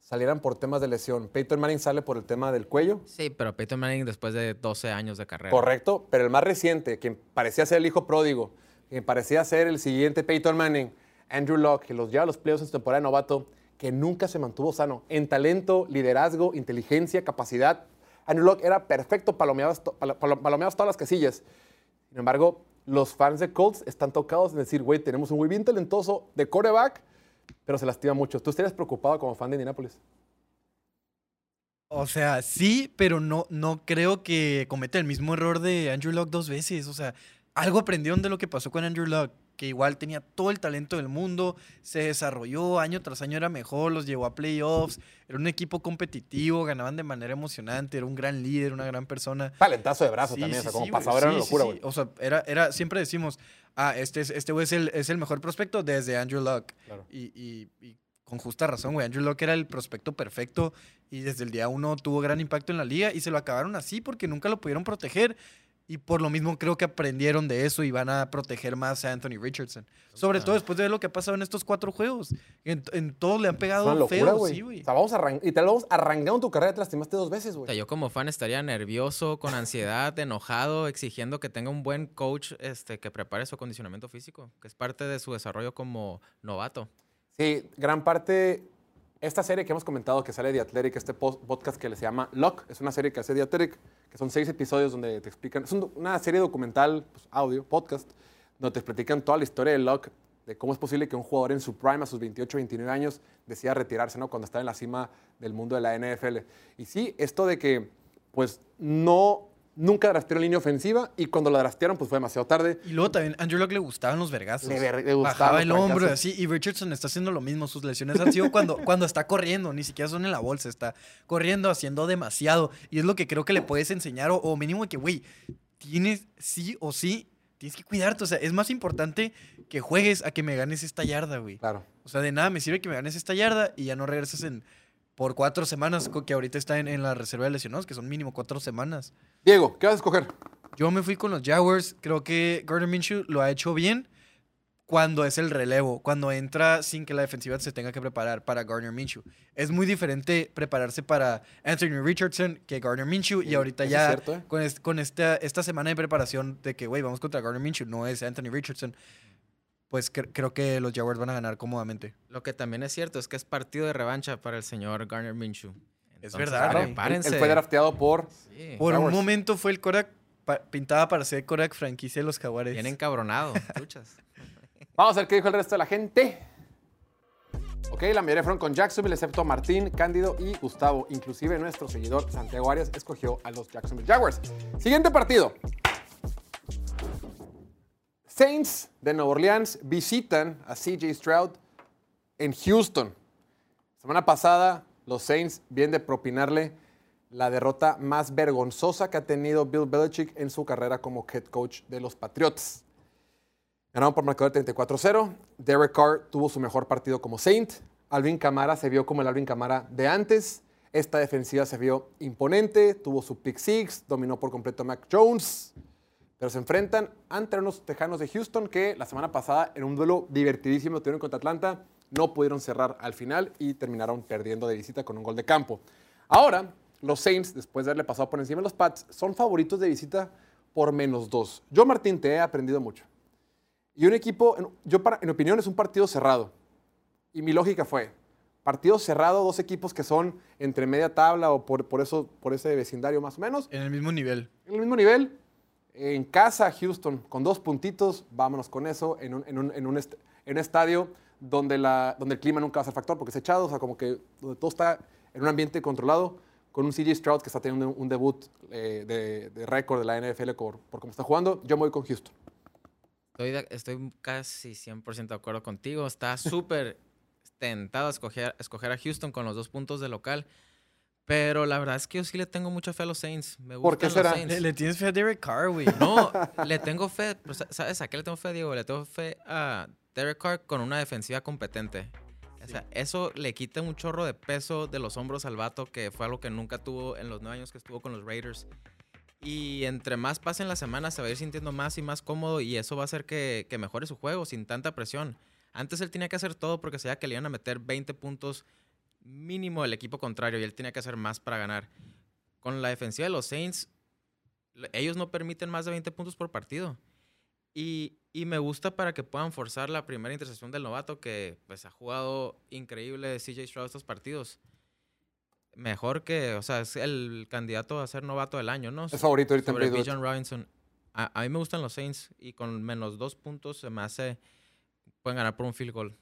salieran por temas de lesión, Peyton Manning sale por el tema del cuello, Sí, pero Peyton Manning después de 12 años de carrera. correcto, pero el más reciente, quien parecía ser el hijo pródigo, quien parecía ser el siguiente Peyton Manning, Andrew Locke, que los lleva a los playoffs en su temporada de novato, que nunca se mantuvo sano en talento, liderazgo, inteligencia, capacidad. Andrew Locke era perfecto, palomeabas, to- palo- palo- palomeabas todas las casillas. Sin embargo, los fans de Colts están tocados en decir, güey, tenemos un güey bien talentoso de quarterback, pero se lastima mucho. ¿Tú estarías preocupado como fan de Indianapolis? O sea, sí, pero no, no creo que cometa el mismo error de Andrew Luck dos veces. O sea, algo aprendieron de lo que pasó con Andrew Luck, que igual tenía todo el talento del mundo, se desarrolló año tras año, era mejor, los llevó a playoffs, era un equipo competitivo, ganaban de manera emocionante, era un gran líder, una gran persona. Talentazo de brazo Sí, también, o sí, sea, como sí, pasaba era una locura, güey. O sea, era, era, siempre decimos, ah, este es, este güey es el, es el mejor prospecto desde Andrew Luck. Claro. Y, y- y con justa razón, güey. Andrew Luck era el prospecto perfecto y desde el día uno tuvo gran impacto en la liga y se lo acabaron así porque nunca lo pudieron proteger. Y por lo mismo creo que aprendieron de eso y van a proteger más a Anthony Richardson. Sobre todo después de ver lo que ha pasado en estos cuatro juegos. En, en todos le han pegado una locura, feo, güey. sí, güey. o sea, vamos a arran- y te lo vamos arrancando en tu carrera, te lastimaste dos veces, O sea, güey. yo como fan estaría nervioso, con ansiedad, enojado, exigiendo que tenga un buen coach este, que prepare su acondicionamiento físico, que es parte de su desarrollo como novato. Sí, gran parte. Esta serie que hemos comentado que sale de Athletic, este podcast que se llama Lock, es una serie que hace de Athletic, que son seis episodios donde te explican. Es una serie documental, pues, audio, podcast, donde te explican toda la historia de Lock, de cómo es posible que un jugador en su prime, a sus 28, 29 años, decida retirarse, ¿no? Cuando está en la cima del mundo de la NFL. Y sí, esto de que, pues, no. Nunca draftearon línea ofensiva y cuando la draftearon, pues fue demasiado tarde. Y luego también a Andrew Luck le gustaban los vergazos. Le ver- le gustaban Bajaba el hombro y así. Y Richardson está haciendo lo mismo. Sus lesiones han sido cuando, cuando está corriendo. Ni siquiera son en la bolsa. Está corriendo, haciendo demasiado. Y es lo que creo que le puedes enseñar. O, o mínimo que, güey, tienes sí o sí. Tienes que cuidarte. O sea, es más importante que juegues a que me ganes esta yarda, güey. Claro. O sea, de nada me sirve que me ganes esta yarda y ya no regresas en por cuatro semanas, que ahorita está en, en la reserva de lesionados, que son mínimo cuatro semanas. Diego, ¿qué vas a escoger? Yo me fui con los Jaguars. Creo que Gardner Minshew lo ha hecho bien. cuando es el relevo, cuando entra sin que la defensiva se tenga que preparar para Gardner Minshew. Es muy diferente prepararse para Anthony Richardson que Gardner Minshew y Sí, ahorita eso es ya cierto, ¿eh? con, es- con esta, esta semana de preparación de que, güey, vamos contra Gardner Minshew, no es Anthony Richardson, pues cre- creo que los Jaguars van a ganar cómodamente. Lo que también es cierto es que es partido de revancha para el señor Garner Minshew. Entonces, verdad, él, Prepárense. él fue drafteado por. Sí. Por Jaguars. un momento fue el Korak pintada para ser Korak franquicia de los Jaguares. Bien encabronado, truchas. Vamos a ver qué dijo el resto de la gente. Ok, la mayoría fueron con Jacksonville, excepto Martín, Cándido y Gustavo. Inclusive nuestro seguidor Santiago Arias escogió a los Jacksonville Jaguars. Siguiente partido. Saints de Nueva Orleans visitan a CJ Stroud en Houston. Semana pasada, los Saints vienen de propinarle la derrota más vergonzosa que ha tenido Bill Belichick en su carrera como head coach de los Patriots. Ganaron por marcador de 34-0. Derek Carr tuvo su mejor partido como Saint. Alvin Kamara se vio como el Alvin Kamara de antes. Esta defensiva se vio imponente, tuvo su pick six, dominó por completo a Mac Jones. Pero se enfrentan ante unos Tejanos de Houston que la semana pasada, en un duelo divertidísimo que tuvieron contra Atlanta, no pudieron cerrar al final y terminaron perdiendo de visita con un gol de campo. Ahora, los Saints, después de haberle pasado por encima de los Pats, son favoritos de visita por menos dos. Yo, Martín, te he aprendido mucho. Y un equipo, en- yo para, en opinión, es un partido cerrado. Y mi lógica fue, partido cerrado, dos equipos que son entre media tabla o por, por, eso, por ese vecindario más o menos, En el mismo nivel. en el mismo nivel. En casa, Houston, con dos puntitos, vámonos con eso, en un, en estadio donde, el clima nunca va a ser factor porque es echado, o sea, como que todo está en un ambiente controlado, con un CJ Stroud que está teniendo un, debut eh, de, récord de la NFL por, por cómo está jugando, yo me voy con Houston. Estoy, de- estoy casi 100% de acuerdo contigo. Está súper tentado a escoger a Houston con los dos puntos de local. Pero la verdad es que yo sí le tengo mucha fe a los Saints. Me ¿Por qué será? Saints. Le, le tienes fe a Derek Carr, güey. No, le tengo fe. pero sa- ¿Sabes a qué le tengo fe, Diego? Le tengo fe a Derek Carr con una defensiva competente. O sea, eso le quita un chorro de peso de los hombros al vato, que fue algo que nunca tuvo en los nueve años que estuvo con los Raiders. Y entre más pasen las semanas, se va a ir sintiendo más y más cómodo y eso va a hacer que, que mejore su juego sin tanta presión. Antes él tenía que hacer todo porque sabía que le iban a meter 20 puntos mínimo el equipo contrario y él tenía que hacer más para ganar. Con la defensiva de los Saints, ellos no permiten más de 20 puntos por partido. Y, y me gusta para que puedan forzar la primera intercepción del novato que pues ha jugado increíble CJ Stroud estos partidos. Mejor que, o sea, es el candidato a ser novato del año, ¿no? Es favorito ahorita en Sobre Bijan Robinson. A, a mí me gustan los Saints y con menos dos puntos se me hace pueden ganar por un field goal.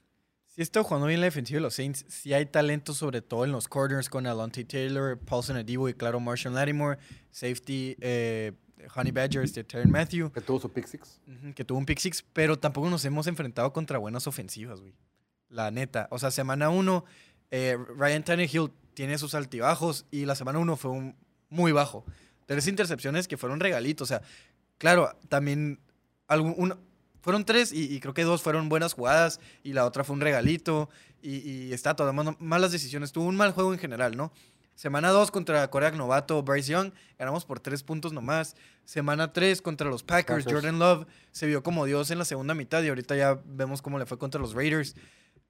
Sí está jugando bien la defensiva de los Saints. Sí hay talento, sobre todo en los corners con Alonte Taylor, Paulson Adibo y claro, Marshall Lattimore. Safety, eh, Honey Badgers de Terran Matthew, que tuvo su pick six. que tuvo un pick six, pero tampoco nos hemos enfrentado contra buenas ofensivas, güey. La neta. O sea, semana uno, eh, Ryan Tannehill tiene sus altibajos y la semana uno fue un muy bajo. Tres intercepciones que fueron regalitos. O sea, claro, también algún, uno- fueron tres y, y creo que dos fueron buenas jugadas y la otra fue un regalito y, y está tomando malas decisiones. Tuvo un mal juego en general, ¿no? Semana 2 contra Corea Novato, Bryce Young, ganamos por tres puntos nomás. Semana 3 contra los Packers. Jordan Love se vio como Dios en la segunda mitad y ahorita ya vemos cómo le fue contra los Raiders.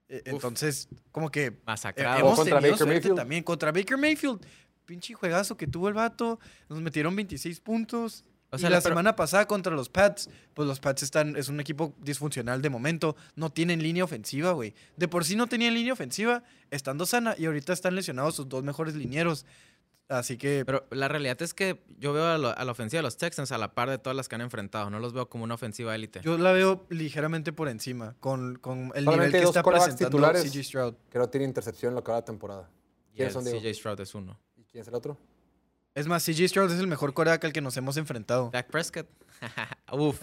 Eh, Entonces, como que Masacrado. hemos contra tenido Baker suerte Mayfield. también. Contra Baker Mayfield, pinche juegazo que tuvo el vato. Nos metieron 26 puntos. O y sea, la la- pero- semana pasada contra los Pats, pues los Pats están, es un equipo disfuncional de momento. No tienen línea ofensiva, güey. De por sí no tenían línea ofensiva, estando sana, y ahorita están lesionados sus dos mejores linieros. Así que, Pero la realidad es que yo veo a, lo- a la ofensiva de los Texans a la par de todas las que han enfrentado. No los veo como una ofensiva élite. yo la veo ligeramente por encima, con, con el Solamente nivel que está presentando titulares. CJ Stroud. Que no tiene intercepción en lo que va la temporada. y el ¿Quiénes son? CJ Stroud es uno. ¿Y quién es el otro? Es más, CJ Stroud es el mejor coreback al que nos hemos enfrentado. Dak Prescott. Uf.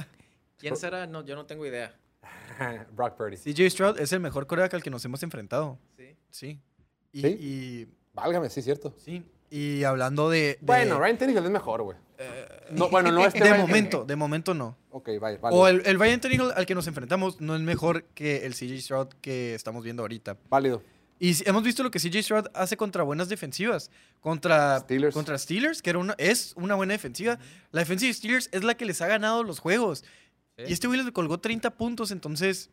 ¿Quién será? No, yo no tengo idea. Brock Purdy. CJ Stroud es el mejor coreback al que nos hemos enfrentado. Sí. Sí. Y, ¿Sí? y- Válgame, sí, cierto. sí. Y hablando de. de- Bueno, Ryan Tannehill es mejor, güey. No, bueno, no este de Ryan momento, de momento no. Ok, vaya, vale. O el, el Ryan Tannehill al que nos enfrentamos no es mejor que el CJ Stroud que estamos viendo ahorita. Válido. Y hemos visto lo que CJ Stroud hace contra buenas defensivas. Contra Steelers. Contra Steelers, que era una, es una buena defensiva. La defensiva de Steelers es la que les ha ganado los juegos. Sí. Y este güey les colgó 30 puntos, entonces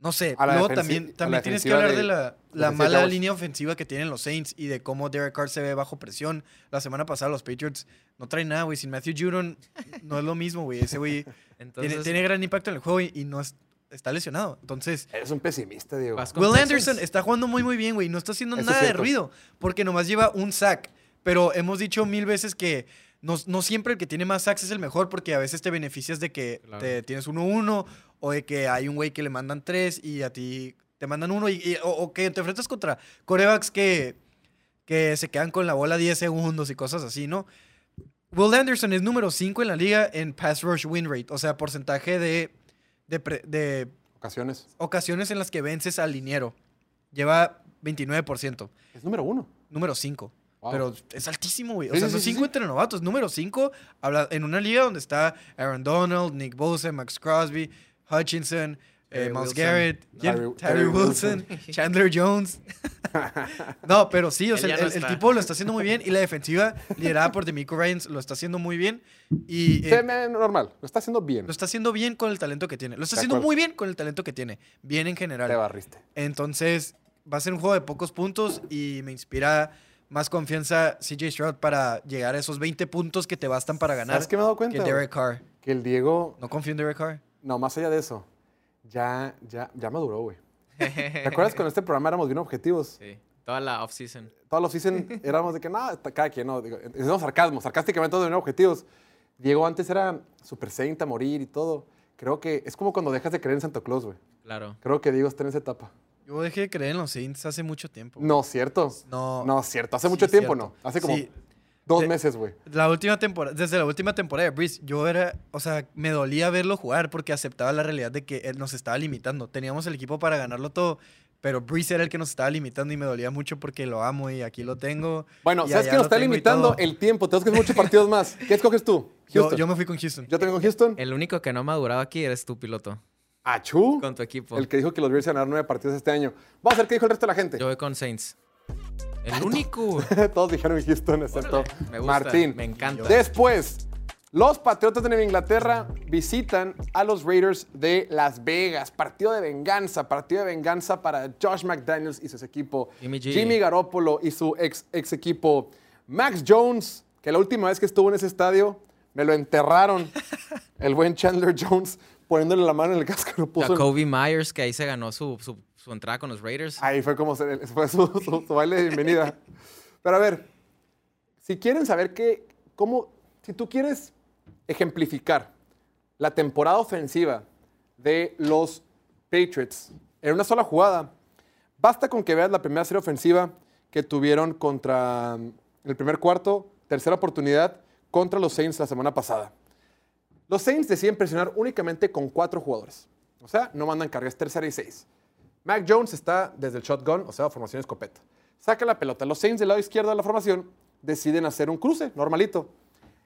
No sé, luego también, también tienes que hablar de- de la, de mala línea ofensiva que tienen los Saints y de cómo Derek Carr se ve bajo presión. La semana pasada los Patriots no traen nada, güey. Sin Matthew Judon no es lo mismo, güey. Ese güey tiene gran impacto en el juego y, y no es- está lesionado. Entonces, Eres un pesimista, Diego. Will Texans. Anderson está jugando muy, muy bien, güey. No está haciendo Eso es nada de ruido porque nomás lleva un sack. Pero hemos dicho mil veces que no, no siempre el que tiene más sacks es el mejor porque a veces te beneficias de que Claro. te tienes uno uno o de que hay un güey que le mandan tres y a ti te mandan uno y, y- o, o que te enfrentas contra corebacks que, que se quedan con la bola 10 segundos y cosas así, ¿no? Will Anderson es número 5 en la liga en pass rush win rate, o sea, porcentaje de, de, pre- de Ocasiones. ocasiones en las que vences al liniero. Lleva 29%. Es número uno. Número 5. Wow. Pero es altísimo, güey. O sea, sí, 5 sí. entre novatos. Número 5 en una liga donde está Aaron Donald, Nick Bosa, Max Crosby, Hutchinson, eh, Miles Wilson. Garrett. Terry- Terry, Terry Wilson, Chandler Jones. no, pero sí, o sea, el, no el está. tipo lo está haciendo muy bien y la defensiva liderada por Demico Ryans lo está haciendo muy bien. Y eh, normal. Lo está haciendo bien. lo está haciendo bien con el talento que tiene. Lo está haciendo muy bien con el talento que tiene. Bien en general. Te barriste. Entonces, va a ser un juego de pocos puntos y me inspira más confianza CJ Stroud para llegar a esos 20 puntos que te bastan para ganar ¿Sabes qué me he dado que cuenta? güey? Derek Carr. Que el Diego, No confío en Derek Carr. no, más allá de eso, ya, ya, ya maduró, güey. ¿Te acuerdas cuando en este programa éramos bien objetivos? Sí, toda la offseason. Todos los season éramos de que, no, cada quien, no. Digo, no, sarcasmo, sarcásticamente todos bien objetivos. Diego antes era super saint a morir y todo. Creo que es como cuando dejas de creer en Santa Claus, güey. Claro. Creo que Diego está en esa etapa. Yo dejé de creer en los Saints hace mucho tiempo. No, cierto. No. No, cierto. Hace Sí, mucho tiempo, cierto. ¿no? Hace como Sí. Dos De- meses, güey. La última temporada, desde la última temporada de Breeze, yo era, o sea, me dolía verlo jugar porque aceptaba la realidad de que él nos estaba limitando. Teníamos el equipo para ganarlo todo, pero Breeze era el que nos estaba limitando y me dolía mucho porque lo amo y aquí lo tengo. Bueno, ¿sabes qué nos está tengo limitando? El tiempo. Tenemos que hacer muchos partidos más. ¿Qué escoges tú? Yo, Houston. yo me fui con Houston. Yo también con Houston. El único que no ha madurado aquí eres tú, piloto. Achú. Con tu equipo. El que dijo que los Bears iban a ganar nueve partidos este año. Vamos a ver qué dijo el resto de la gente. Yo voy con Saints. El único. Todos dijeron Houston, excepto Me gusta, Martín. me encanta. Después, los Patriotas de Nueva Inglaterra visitan a los Raiders de Las Vegas. Partido de venganza, partido de venganza para Josh McDaniels y su equipo. Jimmy G. Jimmy Garoppolo y su ex, ex equipo. Max Jones, que la última vez que estuvo en ese estadio, me lo enterraron. el buen Chandler Jones poniéndole la mano en el casco. Lo puso en- Jacoby Myers, que ahí se ganó su, su, su entrada con los Raiders. Ahí fue como su- su baile de bienvenida. Pero a ver, si quieren saber qué, cómo, si tú quieres ejemplificar la temporada ofensiva de los Patriots en una sola jugada, basta con que veas la primera serie ofensiva que tuvieron contra mm, el primer cuarto, tercera oportunidad contra los Saints la semana pasada. Los Saints deciden presionar únicamente con cuatro jugadores. O sea, no mandan cargas tercera y seis. Mac Jones está desde el shotgun, o sea, formación escopeta. Saca la pelota. Los Saints del lado izquierdo de la formación deciden hacer un cruce, normalito.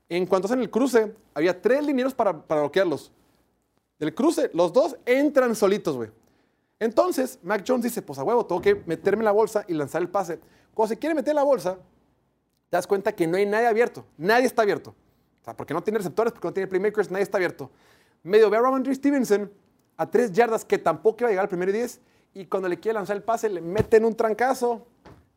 En cuanto hacen el cruce, había tres linieros para, para bloquearlos. Del cruce, los dos entran solitos, güey. Entonces, Mac Jones dice, pues a huevo, tengo que meterme en la bolsa y lanzar el pase. Cuando se quiere meter en la bolsa, te das cuenta que no hay nadie abierto. Nadie está abierto. O sea, porque no tiene receptores, porque no tiene playmakers, nadie está abierto. Medio ve a Ramondre Stevenson a tres yardas que tampoco iba a llegar al primero y diez. Y cuando le quiere lanzar el pase, le meten un trancazo.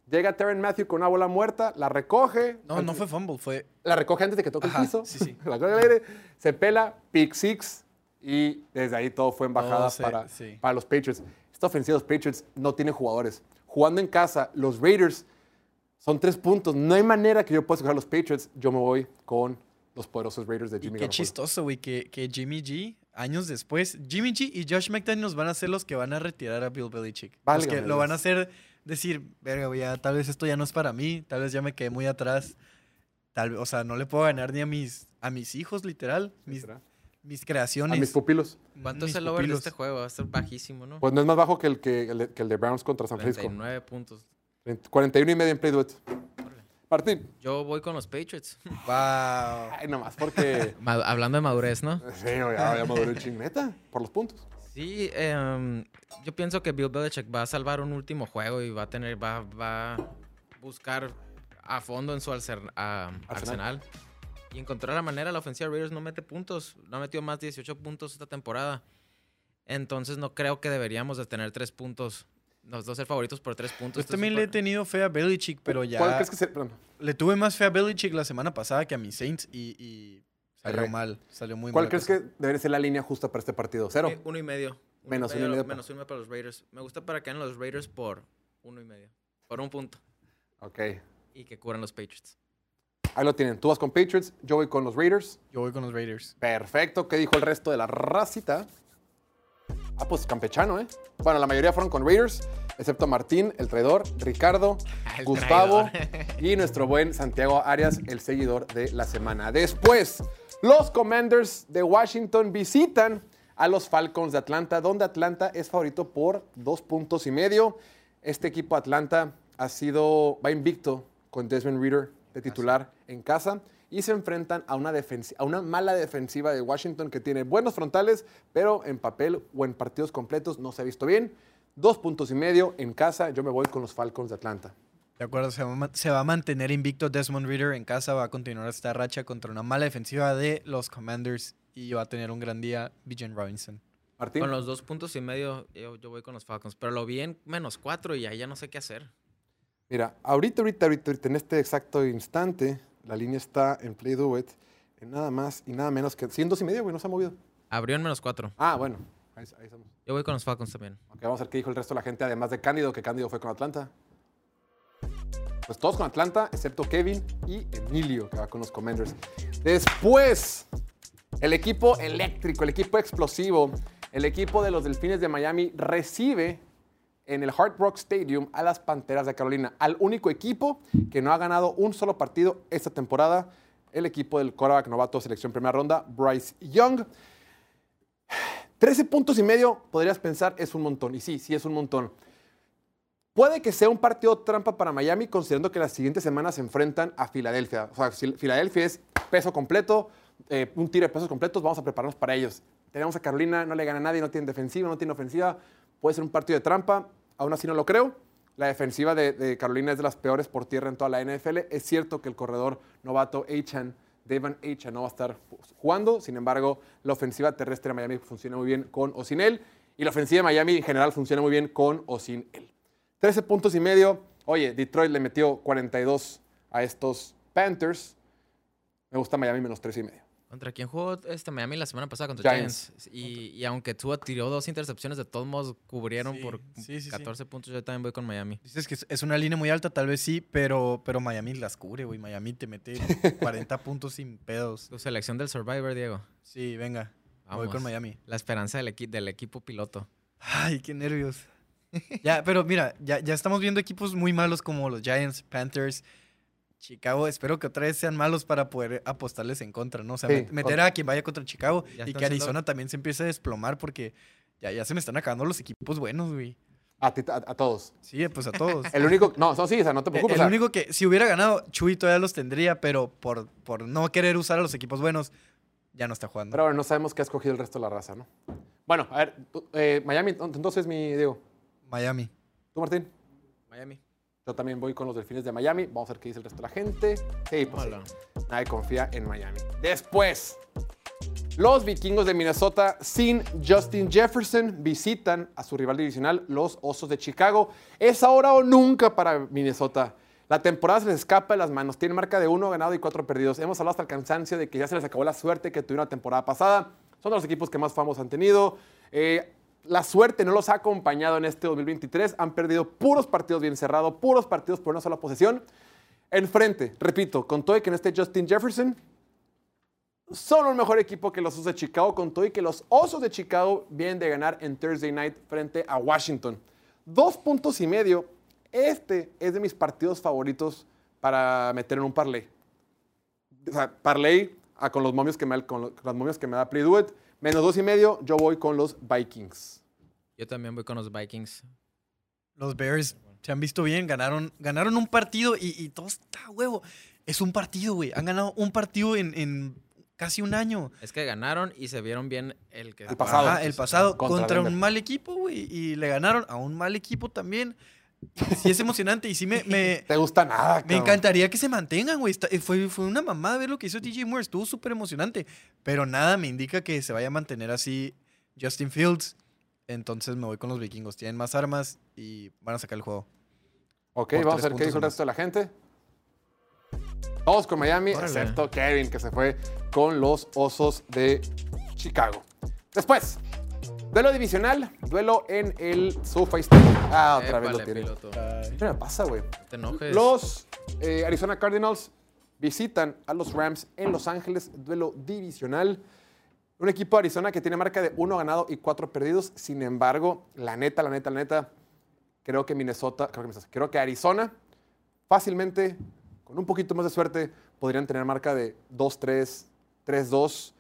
Llega Terran Matthew con una bola muerta, la recoge. No, no fue fumble, fue. La recoge antes de que toque Ajá, el piso. sí, sí. la coge al aire, se pela, pick six. Y desde ahí todo fue embajada Todo se- para, sí. para los Patriots. Esta ofensiva de los Patriots no tiene jugadores. Jugando en casa, los Raiders son tres puntos. No hay manera que yo pueda escoger a los Patriots. Yo me voy con los poderosos Raiders de Y Jimmy qué Garoppolo. chistoso, güey, que, que Jimmy G, años después, Jimmy G y Josh McDaniels van a ser los que van a retirar a Bill Belichick. Los Válgame que lo van a hacer decir, verga, ya, tal vez esto ya no es para mí, tal vez ya me quedé muy atrás. Tal, o sea, no le puedo ganar ni a mis, a mis hijos, literal, mis, mis A creaciones. mis pupilos. ¿Cuánto mis es el over de este juego? Va a ser bajísimo, ¿no? Pues no es más bajo que el, que, el de, que el de Browns contra San Francisco. 39 puntos. 41 y medio en Play Duet. Martín. Yo voy con los Patriots. Wow. Ay, nomás porque... Hablando de madurez, ¿no? sí, ya, ya maduró el ching, neta, por los puntos. Sí, em, yo pienso que Bill Belichick va a salvar un último juego y va a tener, va, va a buscar a fondo en su alcer- a- arsenal. Y encontrar la manera, la ofensiva de Raiders no mete puntos, no ha metido más de 18 puntos esta temporada. Entonces no creo que deberíamos de tener tres puntos. Los dos ser favoritos por tres puntos. Es también le he tenido fe a Belichick, pero ya... ¿Cuál crees que se.? Le tuve más fe a Belichick la semana pasada que a mis Saints y, y salió mal. Salió muy ¿Cuál mal. crees que debería ser la línea justa para este partido? ¿Cero? Eh, Uno y medio. Uno Menos uno y medio. Menos uno para los Raiders. Me gusta para que hagan los Raiders por uno y medio. Por un punto. Ok. Y que cubran los Patriots. Ahí lo tienen. Tú vas con Patriots, yo voy con los Raiders. Yo voy con los Raiders. Perfecto. ¿Qué dijo el resto de la racita? Ah, pues campechano, ¿eh? Bueno, la mayoría fueron con Raiders, excepto Martín, el traidor, Ricardo, El Gustavo traidor. y nuestro buen Santiago Arias, el seguidor de la semana. Después, los Commanders de Washington visitan a los Falcons de Atlanta, donde Atlanta es favorito por dos puntos y medio. Este equipo Atlanta ha sido, va invicto con Desmond Reader de titular en casa y se enfrentan a una, a una mala defensiva de Washington que tiene buenos frontales, pero en papel o en partidos completos no se ha visto bien. Dos puntos y medio en casa, yo me voy con los Falcons de Atlanta. De acuerdo, se va, a ma- se va a mantener invicto Desmond Reader en casa, va a continuar esta racha contra una mala defensiva de los Commanders y va a tener un gran día Bijan Robinson. Martín. Con los dos puntos y medio, yo, yo voy con los Falcons. Pero lo vi en menos cuatro y ahí ya no sé qué hacer. Mira, ahorita, ahorita, ahorita, ahorita, en este exacto instante, la línea está en Play Do It, en nada más y nada menos que 100 dos y medio, güey, no se ha movido. Abrió en menos cuatro. Ah, bueno, ahí, ahí estamos. Yo voy con los Falcons también. Ok, vamos a ver qué dijo el resto de la gente, además de Cándido, que Cándido fue con Atlanta. Pues todos con Atlanta, excepto Kevin y Emilio, que va con los Commanders. Después, el equipo eléctrico, el equipo explosivo, el equipo de los Delfines de Miami recibe en el Hard Rock Stadium a las Panteras de Carolina, al único equipo que no ha ganado un solo partido esta temporada, el equipo del quarterback novato selección primera ronda, Bryce Young. 13 puntos y medio, podrías pensar, es un montón. Y sí, sí es un montón. Puede que sea un partido trampa para Miami, considerando que las siguientes semanas se enfrentan a Filadelfia. O sea, Filadelfia es peso completo, eh, un tiro de pesos completos, vamos a prepararnos para ellos. Tenemos a Carolina, no le gana a nadie, no tiene defensiva, no tiene ofensiva. Puede ser un partido de trampa, aún así no lo creo. La defensiva de, Carolina es de las peores por tierra en toda la NFL. Es cierto que el corredor novato Achan, Devon Achan, no va a estar jugando. Sin embargo, la ofensiva terrestre de Miami funciona muy bien con o sin él. Y la ofensiva de Miami en general funciona muy bien con o sin él. 13 puntos y medio. Oye, Detroit le metió 42 a estos Panthers. Me gusta Miami menos 3 y medio. ¿Contra quién jugó este Miami la semana pasada? Contra Giants. Giants. Y, y aunque Tua tiró dos intercepciones, de todos modos cubrieron Sí, por sí, sí, sí. 14 puntos. Yo también voy con Miami. Dices que es- una línea muy alta, tal vez sí, pero, pero Miami las cubre, güey. Miami te mete 40 puntos sin pedos. Tu selección del Survivor, Diego. Sí, venga. Voy con Miami. La esperanza del, equi- del equipo piloto. Ay, qué nervios. ya, pero mira, ya, ya estamos viendo equipos muy malos como los Giants, Panthers, Chicago. Espero que otra vez sean malos para poder apostarles en contra, ¿no? O sea, Sí, meter a quien vaya contra Chicago Ya y que Arizona siendo- también se empiece a desplomar porque ya, ya se me están acabando los equipos buenos, güey. A, ti- a- a todos. Sí, pues a todos. El único. No, no, sí, o sea, no te El, preocupes. el o sea, único que, si hubiera ganado, Chuy todavía los tendría, pero por, por no querer usar a los equipos buenos, ya no está jugando. Pero bueno, no sabemos qué ha escogido el resto de la raza, ¿no? Bueno, a ver, tú- eh, Miami, entonces mi Diego. Miami. ¿Tú, Martín? Miami. Yo también voy con los delfines de Miami. Vamos a ver qué dice el resto de la gente. Sí, pues sí. Nadie confía en Miami. Después, los vikingos de Minnesota sin Justin Jefferson visitan a su rival divisional, los Osos de Chicago. Es ahora o nunca para Minnesota. La temporada se les escapa de las manos. Tienen marca de uno ganado y cuatro perdidos. Hemos hablado hasta el cansancio de que ya se les acabó la suerte que tuvieron la temporada pasada. Son de los equipos que más famosos han tenido. Eh, la suerte no los ha acompañado en este 2023. Han perdido puros partidos bien cerrados, puros partidos por una sola posesión. Enfrente, repito, con todo y que no esté Justin Jefferson, son un mejor equipo que los Osos de Chicago, con todo y que los Osos de Chicago vienen de ganar en Thursday Night frente a Washington. Dos puntos y medio. Este es de mis partidos favoritos para meter en un parlay. O sea, parlay con los momios que me, con lo- con las momios que me da Play Do It. Menos dos y medio, yo voy con los Vikings. Yo también voy con los Vikings. Los Bears se han visto bien, ganaron, ganaron un partido y, y todo está huevo. Es un partido, güey. Han ganado un partido en, en casi un año. Es que ganaron y se vieron bien el que... El pasado. Ajá, el pasado Contra un mal equipo, güey. Y le ganaron a un mal equipo también. Sí es emocionante y sí me, me, ¿Te gusta nada? me cabrón? encantaría que se mantengan, güey. Está- eh, Fue, fue una mamada ver lo que hizo DJ Moore. Estuvo súper emocionante. Pero nada me indica que se vaya a mantener así Justin Fields. Entonces me voy con los vikingos. Tienen más armas y van a sacar el juego. Ok, Por vamos a tres ver qué dijo el resto de la gente. Todos con Miami, Órale. excepto Kevin, que se fue con los Osos de Chicago. Después, duelo divisional, duelo en el SoFi Stadium. Ah, otra vez lo tiene. piloto. ¿Qué me pasa, güey? No te enojes. Los eh, Arizona Cardinals visitan a los Rams en Los Ángeles, duelo divisional. Un equipo de Arizona que tiene marca de uno ganado y cuatro perdidos. Sin embargo, la neta, la neta, la neta, creo que Minnesota, creo que, Minnesota, creo que Arizona fácilmente, con un poquito más de suerte, podrían tener marca de 2-3, 3-2.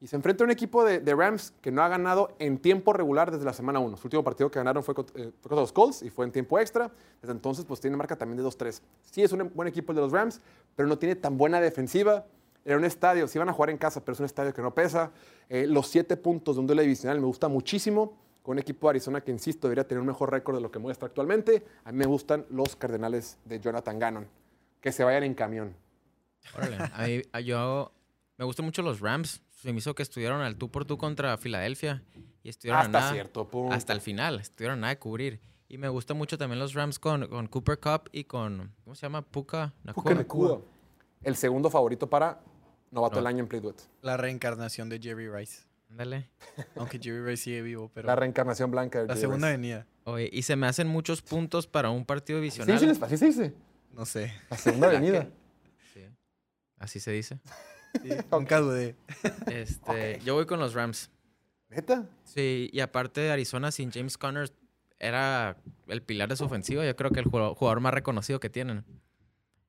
Y se enfrenta a un equipo de, de Rams que no ha ganado en tiempo regular desde la semana 1. Su último partido que ganaron fue, eh, contra los Colts y fue en tiempo extra. Desde entonces, pues tiene marca también de 2-3. Sí es un buen equipo el de los Rams, pero no tiene tan buena defensiva. Era un estadio, sí van a jugar en casa, pero es un estadio que no pesa. Eh, los siete puntos de un duelo divisional me gusta muchísimo. Con un equipo de Arizona que, insisto, debería tener un mejor récord de lo que muestra actualmente. A mí me gustan los Cardenales de Jonathan Gannon. Que se vayan en camión. Órale. A mí, yo me gustan mucho los Rams. Se me hizo que estuvieron al tú por tú contra Filadelfia. Y estuvieron Hasta nada- cierto punto. Hasta el final. Estuvieron nada de cubrir. Y me gustan mucho también los Rams con, con Cooper Cup y con. ¿Cómo se llama? Puka. Nakua. Puka. El segundo favorito para novato No. del año en Playduet. La reencarnación de Jerry Rice. Ándale. Aunque Jerry Rice sigue vivo, pero La reencarnación blanca de la Jerry segunda Rice. venida. Oye, y se me hacen muchos puntos para un partido ¿Sí divisional. dice en español? ¿Sí se dice? No sé. La segunda avenida. Sí. Así se dice. Sí, Nunca dudé. Este, Yo voy con los Rams. ¿Neta? Sí, y aparte Arizona sin James Conner era el pilar de su ofensiva. Yo creo que el jugador, más reconocido que tienen.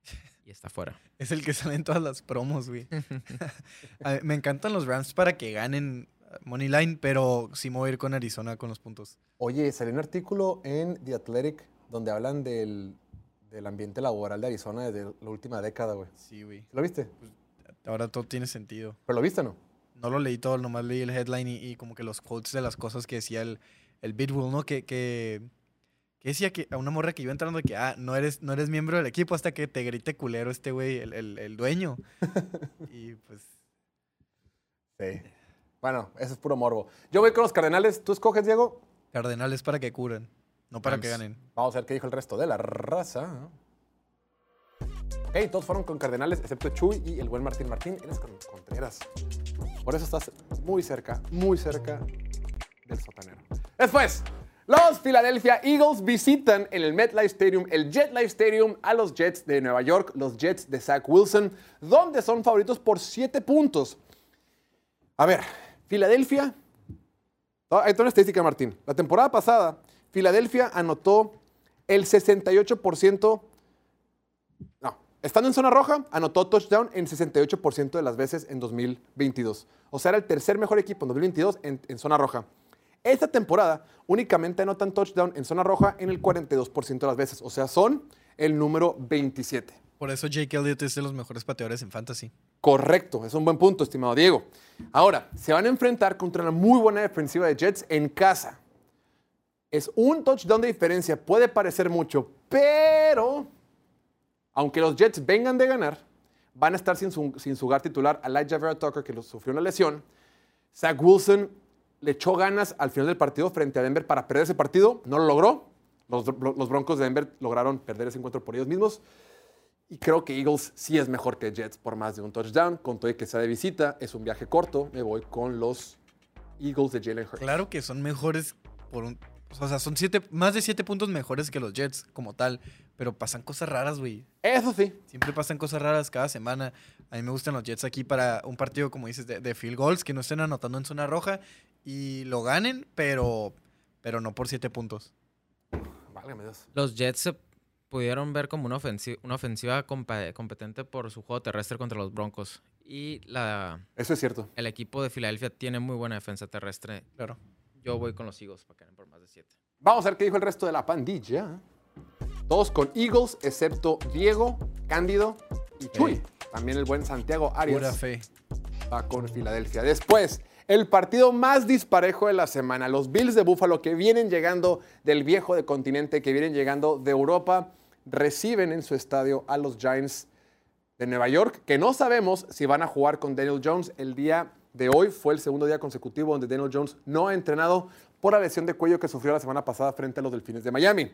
Y está fuera. Es el que sale en todas las promos, güey. Me encantan los Rams para que ganen uh, Money Line, pero sí me voy a ir con Arizona con los puntos. Oye, salió un artículo en The Athletic donde hablan del, del ambiente laboral de Arizona desde la última década, güey. Sí, güey. ¿Lo viste? Ahora todo tiene sentido. ¿Pero lo viste no? No lo leí todo, nomás leí el headline y, y como que los quotes de las cosas que decía el, el Bidwell, ¿no? Que, que, que decía que a una morra que iba entrando que, ah, no eres, no eres miembro del equipo hasta que te grite culero este güey, el, el, el dueño. y pues, Sí. Bueno, eso es puro morbo. Yo voy con los Cardenales. ¿Tú escoges, Diego? Cardenales para que curen, no para que ganen. Vamos a ver qué dijo el resto de la raza. Ok, todos fueron con Cardenales, excepto Chuy y el buen Martín Martín. Eres con Contreras. Por eso estás muy cerca, muy cerca del sotanero. Después, los Philadelphia Eagles visitan en el MetLife Stadium, el JetLife Stadium, a los Jets de Nueva York, los Jets de Zach Wilson, donde son favoritos por 7 puntos. A ver, Filadelfia. Ah, Ahí está una estadística, Martín. La temporada pasada, Filadelfia anotó el 68%. Estando en zona roja, anotó touchdown en 68% de las veces en 2022. O sea, era el tercer mejor equipo en 2022 en, en zona roja. Esta temporada únicamente anotan touchdown en zona roja en el 42% de las veces. O sea, son el número 27. Por eso Jake Elliott es de los mejores pateadores en fantasy. Correcto, es un buen punto, estimado Diego. Ahora, se van a enfrentar contra una muy buena defensiva de Jets en casa. Es un touchdown de diferencia, puede parecer mucho, pero aunque los Jets vengan de ganar, van a estar sin su, sin su titular, Elijah Vera Tucker, que sufrió una lesión. Zach Wilson le echó ganas al final del partido frente a Denver para perder ese partido, no lo logró. Los, los Broncos de Denver lograron perder ese encuentro por ellos mismos. Y creo que Eagles sí es mejor que Jets por más de un touchdown. Con todo y que sea de visita, es un viaje corto. Me voy con los Eagles de Jalen Hurts. Claro que son mejores por un... O sea, son siete, más de siete puntos mejores que los Jets como tal, pero pasan cosas raras, güey. Eso sí. Siempre pasan cosas raras cada semana. A mí me gustan los Jets aquí para un partido, como dices, de, de field goals, que no estén anotando en zona roja y lo ganen, pero, pero no por siete puntos. Válgame Dios. Los Jets se pudieron ver como una ofensiva, una ofensiva compa- competente por su juego terrestre contra los Broncos. Y la, Eso es cierto. el equipo de Filadelfia tiene muy buena defensa terrestre. Claro. Yo voy con los Eagles para que ganen por más de 7. Vamos a ver qué dijo el resto de la pandilla. Todos con Eagles, excepto Diego, Cándido y Chuy. También el buen Santiago Pura Arias fe. va con Filadelfia. Después, el partido más disparejo de la semana. Los Bills de Buffalo que vienen llegando del viejo de continente, que vienen llegando de Europa, reciben en su estadio a los Giants de Nueva York, que no sabemos si van a jugar con Daniel Jones el día de hoy fue el segundo día consecutivo donde Daniel Jones no ha entrenado por la lesión de cuello que sufrió la semana pasada frente a los Delfines de Miami.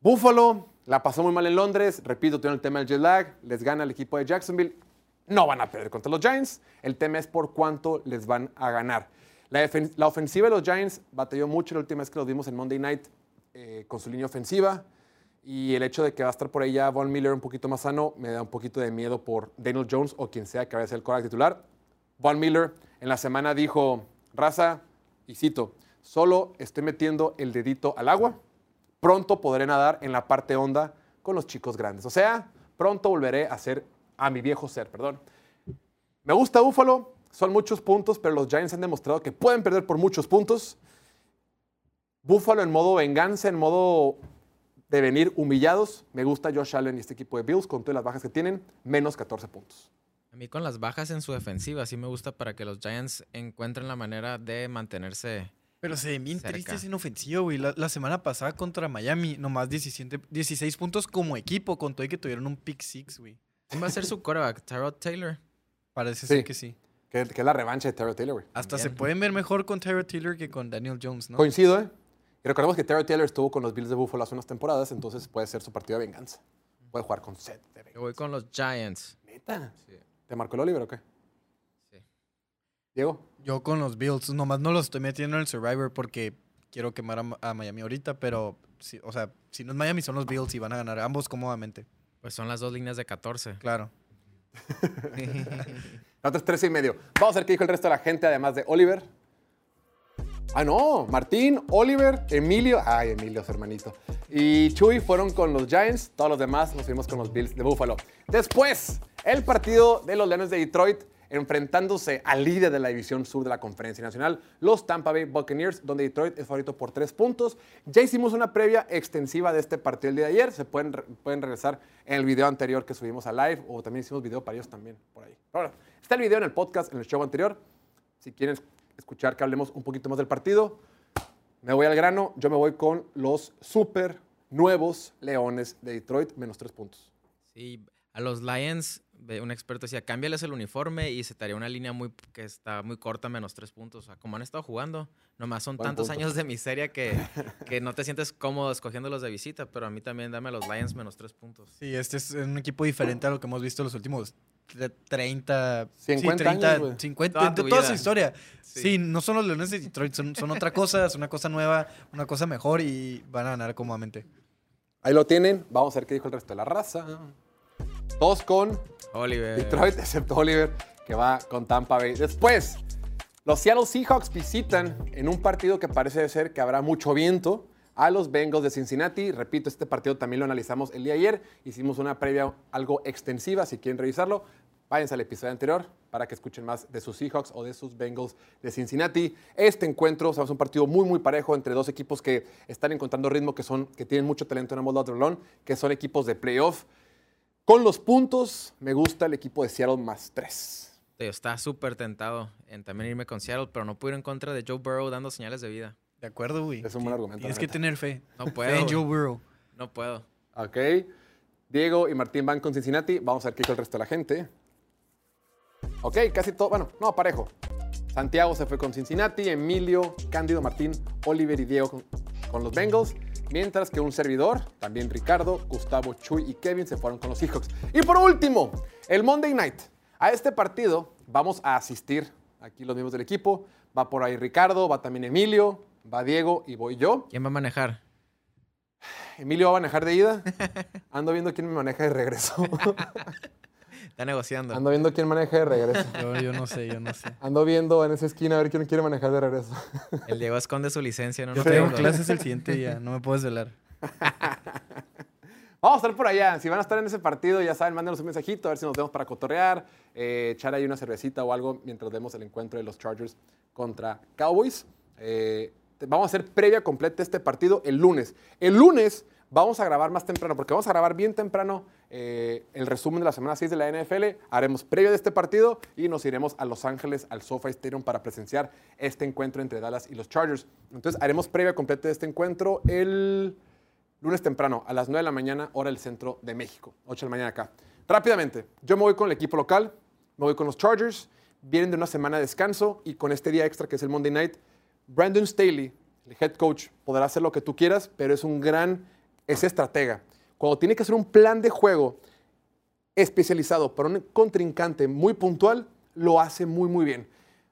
Buffalo la pasó muy mal en Londres, repito, tiene el tema del jet lag, les gana el equipo de Jacksonville, no van a perder contra los Giants, el tema es por cuánto les van a ganar. La, la ofensiva de los Giants batalló mucho la última vez que los vimos en Monday Night eh, con su línea ofensiva. Y el hecho de que va a estar por ahí ya Von Miller un poquito más sano me da un poquito de miedo por Daniel Jones o quien sea que vaya a ser el quarterback titular. Von Miller en la semana dijo, raza, y cito, solo estoy metiendo el dedito al agua, pronto podré nadar en la parte honda con los chicos grandes. O sea, pronto volveré a ser, a mi viejo ser, perdón. Me gusta Buffalo, son muchos puntos, pero los Giants han demostrado que pueden perder por muchos puntos. Buffalo en modo venganza, en modo de venir humillados. Me gusta Josh Allen y este equipo de Bills con todas las bajas que tienen, menos 14 puntos. A mí con las bajas en su defensiva sí me gusta para que los Giants encuentren la manera de mantenerse. Pero se ven bien Cerca. tristes en ofensiva, güey. La, la semana pasada contra Miami, nomás 17 16 puntos como equipo, con todo y que tuvieron un pick six, güey. ¿Quién va a ser su quarterback? Tyrod Taylor. Parece Sí. ser que sí. Que, que es la revancha de Terry Taylor, güey. Hasta se pueden ver mejor con Tyrod Taylor que con Daniel Jones, ¿no? Coincido, ¿eh? Y recordemos que Terry Taylor estuvo con los Bills de Buffalo hace unas temporadas, entonces puede ser su partido de venganza. Puede jugar con set de Yo voy con los Giants. ¿Neta? Sí. ¿Te marcó el Oliver o qué? Diego. Yo con los Bills, nomás no los estoy metiendo en el Survivor porque quiero quemar a, a Miami ahorita, pero, sí, o sea, si no es Miami, son los Bills y van a ganar ambos cómodamente. Pues son las dos líneas de 14. Claro. Nosotros 13 y medio. Vamos a ver qué dijo el resto de la gente, además de Oliver. Ah, no. Martín, Oliver, Emilio. Ay, Emilio, su hermanito. Y Chuy fueron con los Giants. Todos los demás nos fuimos con los Bills de Buffalo. Después, el partido de los Leones de Detroit enfrentándose al líder de la división sur de la Conferencia Nacional, los Tampa Bay Buccaneers, donde Detroit es favorito por tres puntos. Ya hicimos una previa extensiva de este partido el día de ayer. Se pueden, pueden regresar en el video anterior que subimos a live o también hicimos video para ellos también por ahí. Bueno, está el video en el podcast, en el show anterior. Si quieren escuchar que hablemos un poquito más del partido, me voy al grano. Yo me voy con los super nuevos Leones de Detroit, menos tres puntos. Sí, a los Lions, un experto decía, cámbiales el uniforme y se te haría una línea muy que está muy corta, menos tres puntos. O sea, como han estado jugando, nomás son Buen tantos punto. años de miseria que, que no te sientes cómodo escogiéndolos de visita, pero a mí también dame a los Lions menos tres puntos. Sí, este es un equipo diferente a lo que hemos visto los últimos tre- 30, sí, 50 30, años, güey. 50, Toda toda su historia. Sí. Sí. no son los Leones de Detroit, son, son otra cosa, es una cosa nueva, una cosa mejor y van a ganar cómodamente. Ahí lo tienen. Vamos a ver qué dijo el resto de la raza. Todos con Oliver. Detroit, excepto Oliver, que va con Tampa Bay. Después, los Seattle Seahawks visitan en un partido que parece ser que habrá mucho viento a los Bengals de Cincinnati. Repito, este partido también lo analizamos el día ayer. Hicimos una previa algo extensiva, si quieren revisarlo. Váyanse al episodio anterior para que escuchen más de sus Seahawks o de sus Bengals de Cincinnati. Este encuentro sabes, es un partido muy, muy parejo entre dos equipos que están encontrando ritmo, que, son, que tienen mucho talento en ambos lados del balón, que son equipos de playoff. Con los puntos, me gusta el equipo de Seattle más tres. Tío, está súper tentado en también irme con Seattle, pero no pude ir en contra de Joe Burrow dando señales de vida. De acuerdo, güey. Es un buen argumento, Tienes que tener fe. No Fe puedo. en güey. Joe Burrow. No puedo. Ok. Diego y Martín van con Cincinnati. Vamos a ver qué dijo el resto de la gente. Ok, casi todo. Bueno, no, parejo. Santiago se fue con Cincinnati, Emilio, Cándido, Martín, Oliver y Diego con, con los Bengals. Mientras que un servidor, también Ricardo, Gustavo, Chuy y Kevin se fueron con los Seahawks. Y por último, el Monday Night. A este partido vamos a asistir aquí los miembros del equipo. Va por ahí Ricardo, va también Emilio, va Diego y voy yo. ¿Quién va a manejar? Emilio va a manejar de ida. Ando viendo quién me maneja de regreso. Está negociando. Ando viendo quién maneja de regreso. Yo, yo no sé, yo no sé. Ando viendo en esa esquina a ver quién quiere manejar de regreso. El Diego esconde su licencia. No, Yo no tengo tengo. clases el siguiente día, no me puedo desvelar. Vamos a estar por allá. Si van a estar en ese partido, ya saben, mándenos un mensajito a ver si nos vemos para cotorrear, eh, echar ahí una cervecita o algo mientras vemos el encuentro de los Chargers contra Cowboys. Eh, vamos a hacer previa completa de este partido el lunes. El lunes vamos a grabar más temprano, porque vamos a grabar bien temprano eh, el resumen de la semana 6 de la NFL. Haremos previa de este partido y nos iremos a Los Ángeles, al SoFi Stadium, para presenciar este encuentro entre Dallas y los Chargers. Entonces haremos previa completa de este encuentro el lunes temprano, a las 9 de la mañana, hora del centro de México, 8 de la mañana acá. Rápidamente, yo me voy con el equipo local, me voy con los Chargers. vienen de una semana de descanso y con este día extra que es el Monday Night, Brandon Staley, el head coach, podrá hacer lo que tú quieras, pero es un gran, es estratega. Cuando tiene que hacer un plan de juego especializado para un contrincante muy puntual, lo hace muy, muy bien.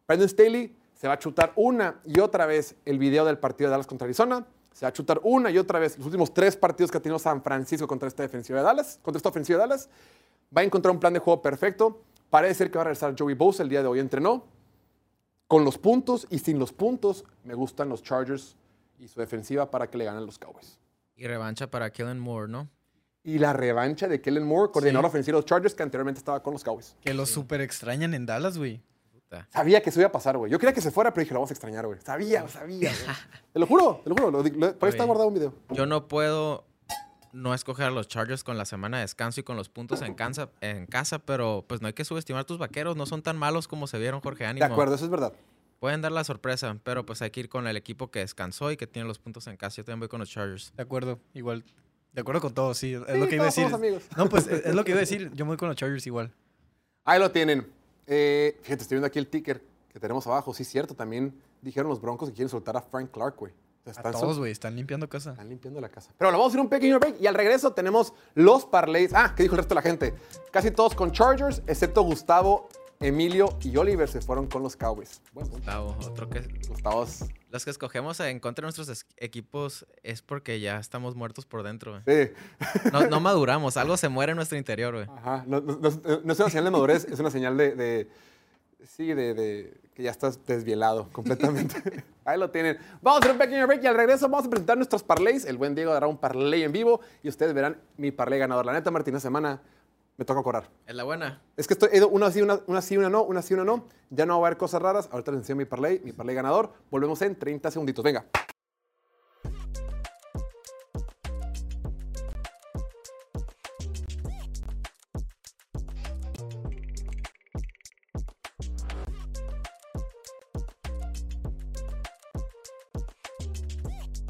Brandon Staley se va a chutar una y otra vez el video del partido de Dallas contra Arizona. Se va a chutar una y otra vez los últimos tres partidos que ha tenido San Francisco contra esta defensiva de Dallas, contra esta ofensiva de Dallas. Va a encontrar un plan de juego perfecto. Parece ser que va a regresar Joey Bosa. El día de hoy entrenó. Con los puntos y sin los puntos, me gustan los Chargers y su defensiva para que le ganen los Cowboys. Y revancha para Kellen Moore, ¿no? Y la revancha de Kellen Moore, coordinador ofensivo de los Chargers, que anteriormente estaba con los Cowboys. Que lo super extrañan en Dallas, güey. Sabía que eso iba a pasar, güey. Yo quería que se fuera, pero dije, lo vamos a extrañar, güey. Sabía, sabía, güey. Te lo juro, te lo juro. lo lo- por ahí está guardado un video. Yo no puedo no escoger a los Chargers con la semana de descanso y con los puntos en casa, en casa, pero pues no hay que subestimar a tus vaqueros. No son tan malos como se vieron, Jorge De Ánimo. acuerdo, eso es verdad. Pueden dar la sorpresa, pero pues hay que ir con el equipo que descansó y que tiene los puntos en casa. Yo también voy con los Chargers. De acuerdo, igual. De acuerdo con todo, sí. Es Sí, lo que iba a decir. No, pues es es lo que iba a decir. Yo me voy con los Chargers igual. Ahí lo tienen. Eh, fíjate, estoy viendo aquí el ticker que tenemos abajo. Sí, cierto, también dijeron los Broncos que quieren soltar a Frank Clark, güey. A Están, sol- todos, güey. Están limpiando casa. están limpiando la casa. Pero lo vamos a hacer un pequeño break y al regreso tenemos los parlays. Ah, ¿qué dijo el resto de la gente? Casi todos con Chargers, excepto Gustavo, Emilio y Oliver se fueron con los Cowboys. Buen punto. Gustavo, otro que... Gustavos. Los que escogemos en contra de nuestros es- equipos es porque ya estamos muertos por dentro. güey. Sí. No, no maduramos, algo se muere en nuestro interior, güey. Ajá. No, no- no- no es una señal de madurez, es una señal de. de- sí, de, de que ya estás desvielado completamente. Ahí lo tienen. Vamos a hacer un pequeño break y al regreso vamos a presentar nuestros parlays. El buen Diego dará un parlay en vivo y ustedes verán mi parlay ganador. La neta, Martín, esta semana me toca cobrar. Es la buena. Es que estoy, he ido una sí, una, una sí, una no, una sí, una no. Ya no va a haber cosas raras. Ahorita les enseño mi parlay, mi parlay ganador. Volvemos en 30 segunditos. Venga.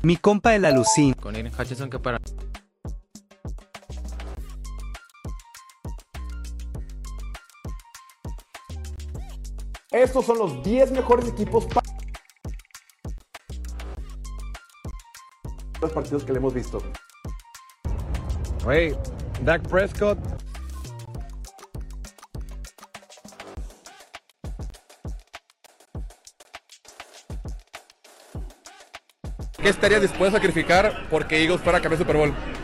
Mi compa el alucín. Con Hutchinson que para... Estos son los 10 mejores equipos para los partidos que le hemos visto. Wait, Dak Prescott. ¿Qué estarías dispuesto a sacrificar porque Eagles fuera a campeón Super Bowl?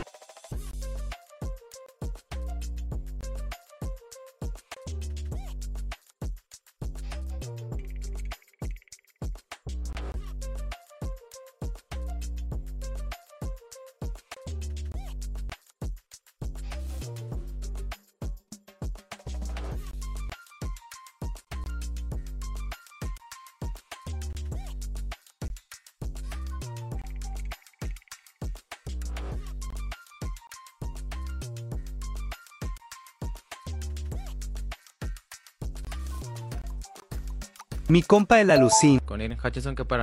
Mi compa el alucín. Con Ian Hutchinson que para...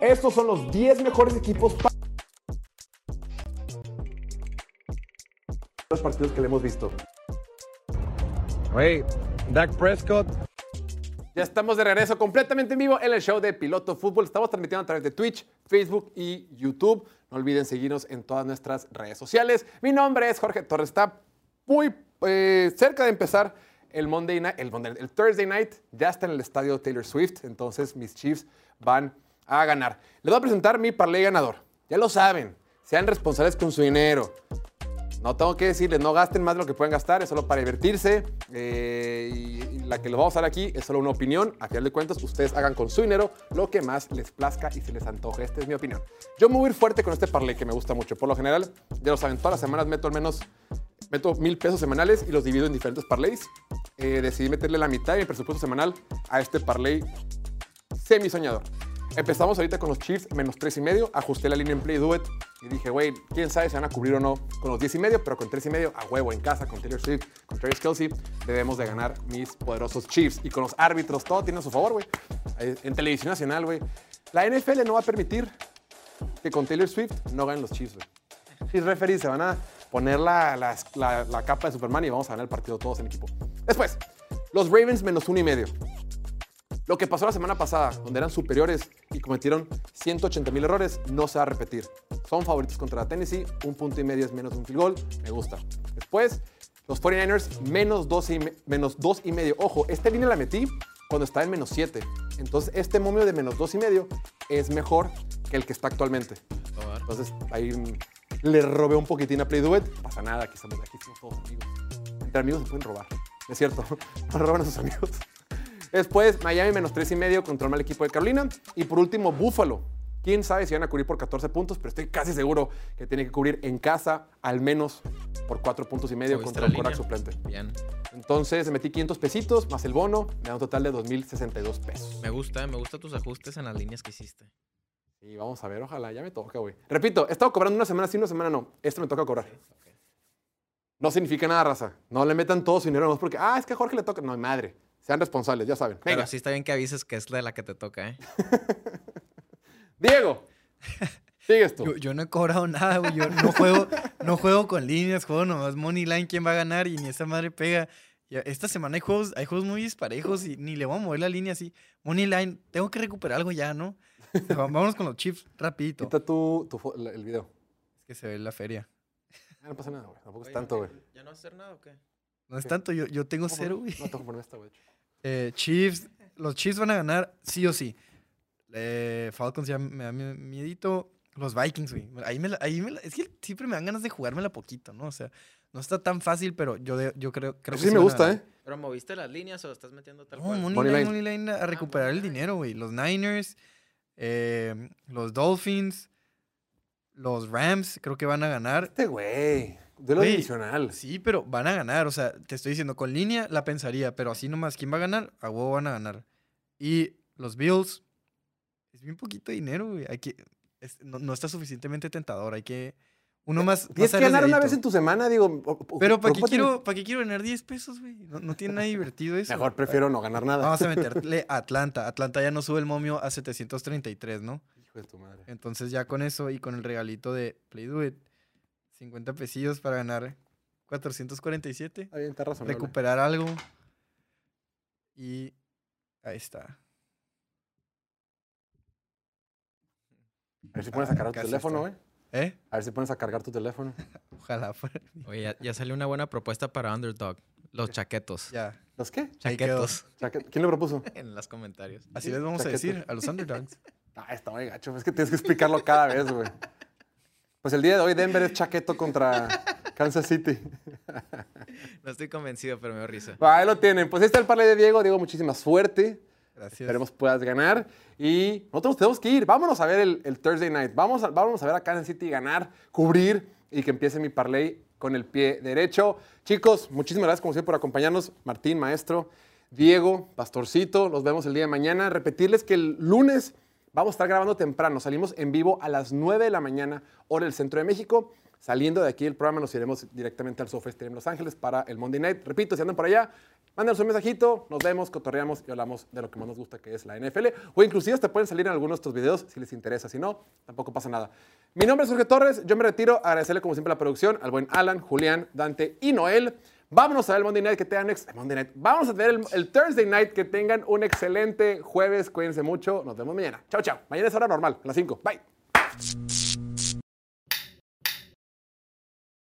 Estos son los 10 mejores equipos para los partidos que le hemos visto. Wait, Dak Prescott. Ya estamos de regreso completamente en vivo en el show de Piloto Fútbol. Estamos transmitiendo a través de Twitch, Facebook y YouTube. No olviden seguirnos en todas nuestras redes sociales. Mi nombre es Jorge Torres. Está muy eh, cerca de empezar el Monday Night, el, Monday- el Thursday Night. Ya está en el estadio Taylor Swift. Entonces mis Chiefs van a ganar. Les voy a presentar mi parlay ganador. Ya lo saben. Sean responsables con su dinero. No tengo que decirles, no gasten más de lo que pueden gastar, es solo para divertirse. eh, y, la que les vamos a dar aquí es solo una opinión. A final de cuentas, ustedes hagan con su dinero lo que más les plazca y se les antoje. Esta es mi opinión. Yo me voy a ir fuerte con este parlay que me gusta mucho. Por lo general, ya lo saben, todas las semanas meto al menos meto mil pesos semanales y los divido en diferentes parlays. Eh, decidí meterle la mitad de mi presupuesto semanal a este parlay semi soñador. Empezamos ahorita con los Chiefs menos 3 y medio. Ajusté la línea en Play Do It y dije, güey, quién sabe si van a cubrir o no con los 10 y medio, pero con 3 y medio a huevo en casa, con Taylor Swift, con Travis Kelsey, debemos de ganar mis poderosos Chiefs. Y con los árbitros, todo tiene a su favor, güey. En televisión nacional, güey. La NFL no va a permitir que con Taylor Swift no ganen los Chiefs, güey. Sí, referees se van a poner la, la- la- la capa de Superman y vamos a ganar el partido todos en equipo. Después, los Ravens menos uno y medio. Lo que pasó la semana pasada, donde eran superiores y cometieron 180 mil errores, no se va a repetir. Son favoritos contra Tennessee, un punto y medio es menos de un field goal, me gusta. Después, los 49ers menos dos y, me- menos dos y medio. Ojo, esta línea la metí cuando estaba en menos 7. Entonces, este momio de menos dos y medio es mejor que el que está actualmente. Entonces, ahí le robé un poquitín a Play. No pasa nada, aquí estamos, aquí somos todos amigos. Entre amigos se pueden robar. Es cierto, no roban a sus amigos. Después, Miami menos 3 y medio contra el mal equipo de Carolina. Y por último, Buffalo. Quién sabe si van a cubrir por 14 puntos, pero estoy casi seguro que tiene que cubrir en casa al menos por 4 puntos y medio ¿Subiste contra el línea? suplente. Bien. Entonces, metí 500 pesitos más el bono, me da un total de 2,062 pesos. Me gusta, me gustan tus ajustes en las líneas que hiciste. Y vamos a ver, ojalá, ya me toca, güey. Repito, he estado cobrando una semana sí, una semana no. Esto me toca cobrar. No significa nada, raza. No le metan todo su dinero, no es porque, ah, es que a Jorge le toca. No, madre. Sean responsables, ya saben. Venga, Pero sí está bien que avises que es de la que te toca, ¿eh? Diego. Sigues tú. Yo, yo no he cobrado nada, güey. Yo no juego, no juego con líneas, juego nomás money line, quién va a ganar y ni esa madre pega. Esta semana hay juegos, hay juegos muy disparejos y ni le voy a mover la línea así. Money line, tengo que recuperar algo ya, ¿no? Vámonos con los chips rapidito. Quita tú tu la- el video. Es que se ve la feria. No pasa nada, güey. Tampoco es tanto, güey. ¿Ya no vas a hacer nada o qué? No es tanto, yo, yo tengo cero, güey. No tengo que poner esta, güey. Eh, Chiefs, los Chiefs van a ganar sí o sí. Eh, Falcons ya me da mi- miedito. Los Vikings, güey. Ahí me la- ahí me la- es que siempre me dan ganas de jugármela poquito, ¿no? O sea, no está tan fácil, pero yo, de- yo creo, creo Eso que sí me gusta, ganar. ¿eh? ¿Pero moviste las líneas o estás metiendo tal No, cual? money, Money line, line. money line a recuperar el dinero, güey. Los Niners, eh, los Dolphins, los Rams, creo que van a ganar. Este, güey. De lo Güey, divisional. Sí, pero van a ganar. O sea, te estoy diciendo, con línea la pensaría, pero así nomás, ¿quién va a ganar? A huevo van a ganar. Y los Bills, es bien poquito dinero, güey. Hay que, es- no, no está suficientemente tentador. Hay que. Uno más. Tienes más que ganar una vez en tu semana, digo. o- Pero ¿para qué, quiero, ¿para qué quiero ganar 10 pesos, güey? No, no tiene nada divertido eso. Mejor prefiero no ganar nada. Vamos a meterle a Atlanta. Atlanta ya no sube el momio a 733, ¿no? Hijo de tu madre. Entonces ya con eso y con el regalito de Play Do It, 50 pesillos para ganar 447 Está bien, está razonable. recuperar algo. Y ahí está. A ver si pones a cargar tu teléfono, está. güey. ¿Eh? A ver si pones a cargar tu teléfono. Ojalá fuera. Oye, ya, ya salió una buena propuesta para Underdog. Los chaquetos. Ya. ¿Los qué? ahí. Chaquetos. Chaque- ¿Quién le propuso? En los comentarios. Así les vamos a decir a los underdogs. Ah, está muy gacho. Es que tienes que explicarlo cada vez, güey. Pues el día de hoy Denver es chaqueto contra Kansas City. No estoy convencido, pero me dio risa. Ahí lo tienen. Pues ahí está el parlay de Diego. Diego, muchísima suerte. Gracias. Esperemos puedas ganar. Y nosotros tenemos que ir. Vámonos a ver el, el Thursday night. Vamos a, vámonos a ver a Kansas City ganar, cubrir y que empiece mi parlay con el pie derecho. Chicos, muchísimas gracias como siempre por acompañarnos. Martín, maestro. Diego, pastorcito. Los vemos el día de mañana. Repetirles que el lunes vamos a estar grabando temprano. Salimos en vivo a las 9 de la mañana, hora del centro de México. Saliendo de aquí el programa nos iremos directamente al SoFest en Los Ángeles para el Monday Night. Repito, si andan por allá, mándanos un mensajito, nos vemos, cotorreamos y hablamos de lo que más nos gusta, que es la NFL. O inclusive hasta pueden salir en algunos de estos videos si les interesa. Si no, tampoco pasa nada. Mi nombre es Jorge Torres, yo me retiro. Agradecerle como siempre la producción al buen Alan, Julián, Dante y Noel. Vámonos a ver el Monday Night, que tengan ex- Monday Night. Vamos a ver el, el Thursday Night, que tengan un excelente jueves. Cuídense mucho. Nos vemos mañana. Chao, chao. Mañana es hora normal, a las 5. Bye.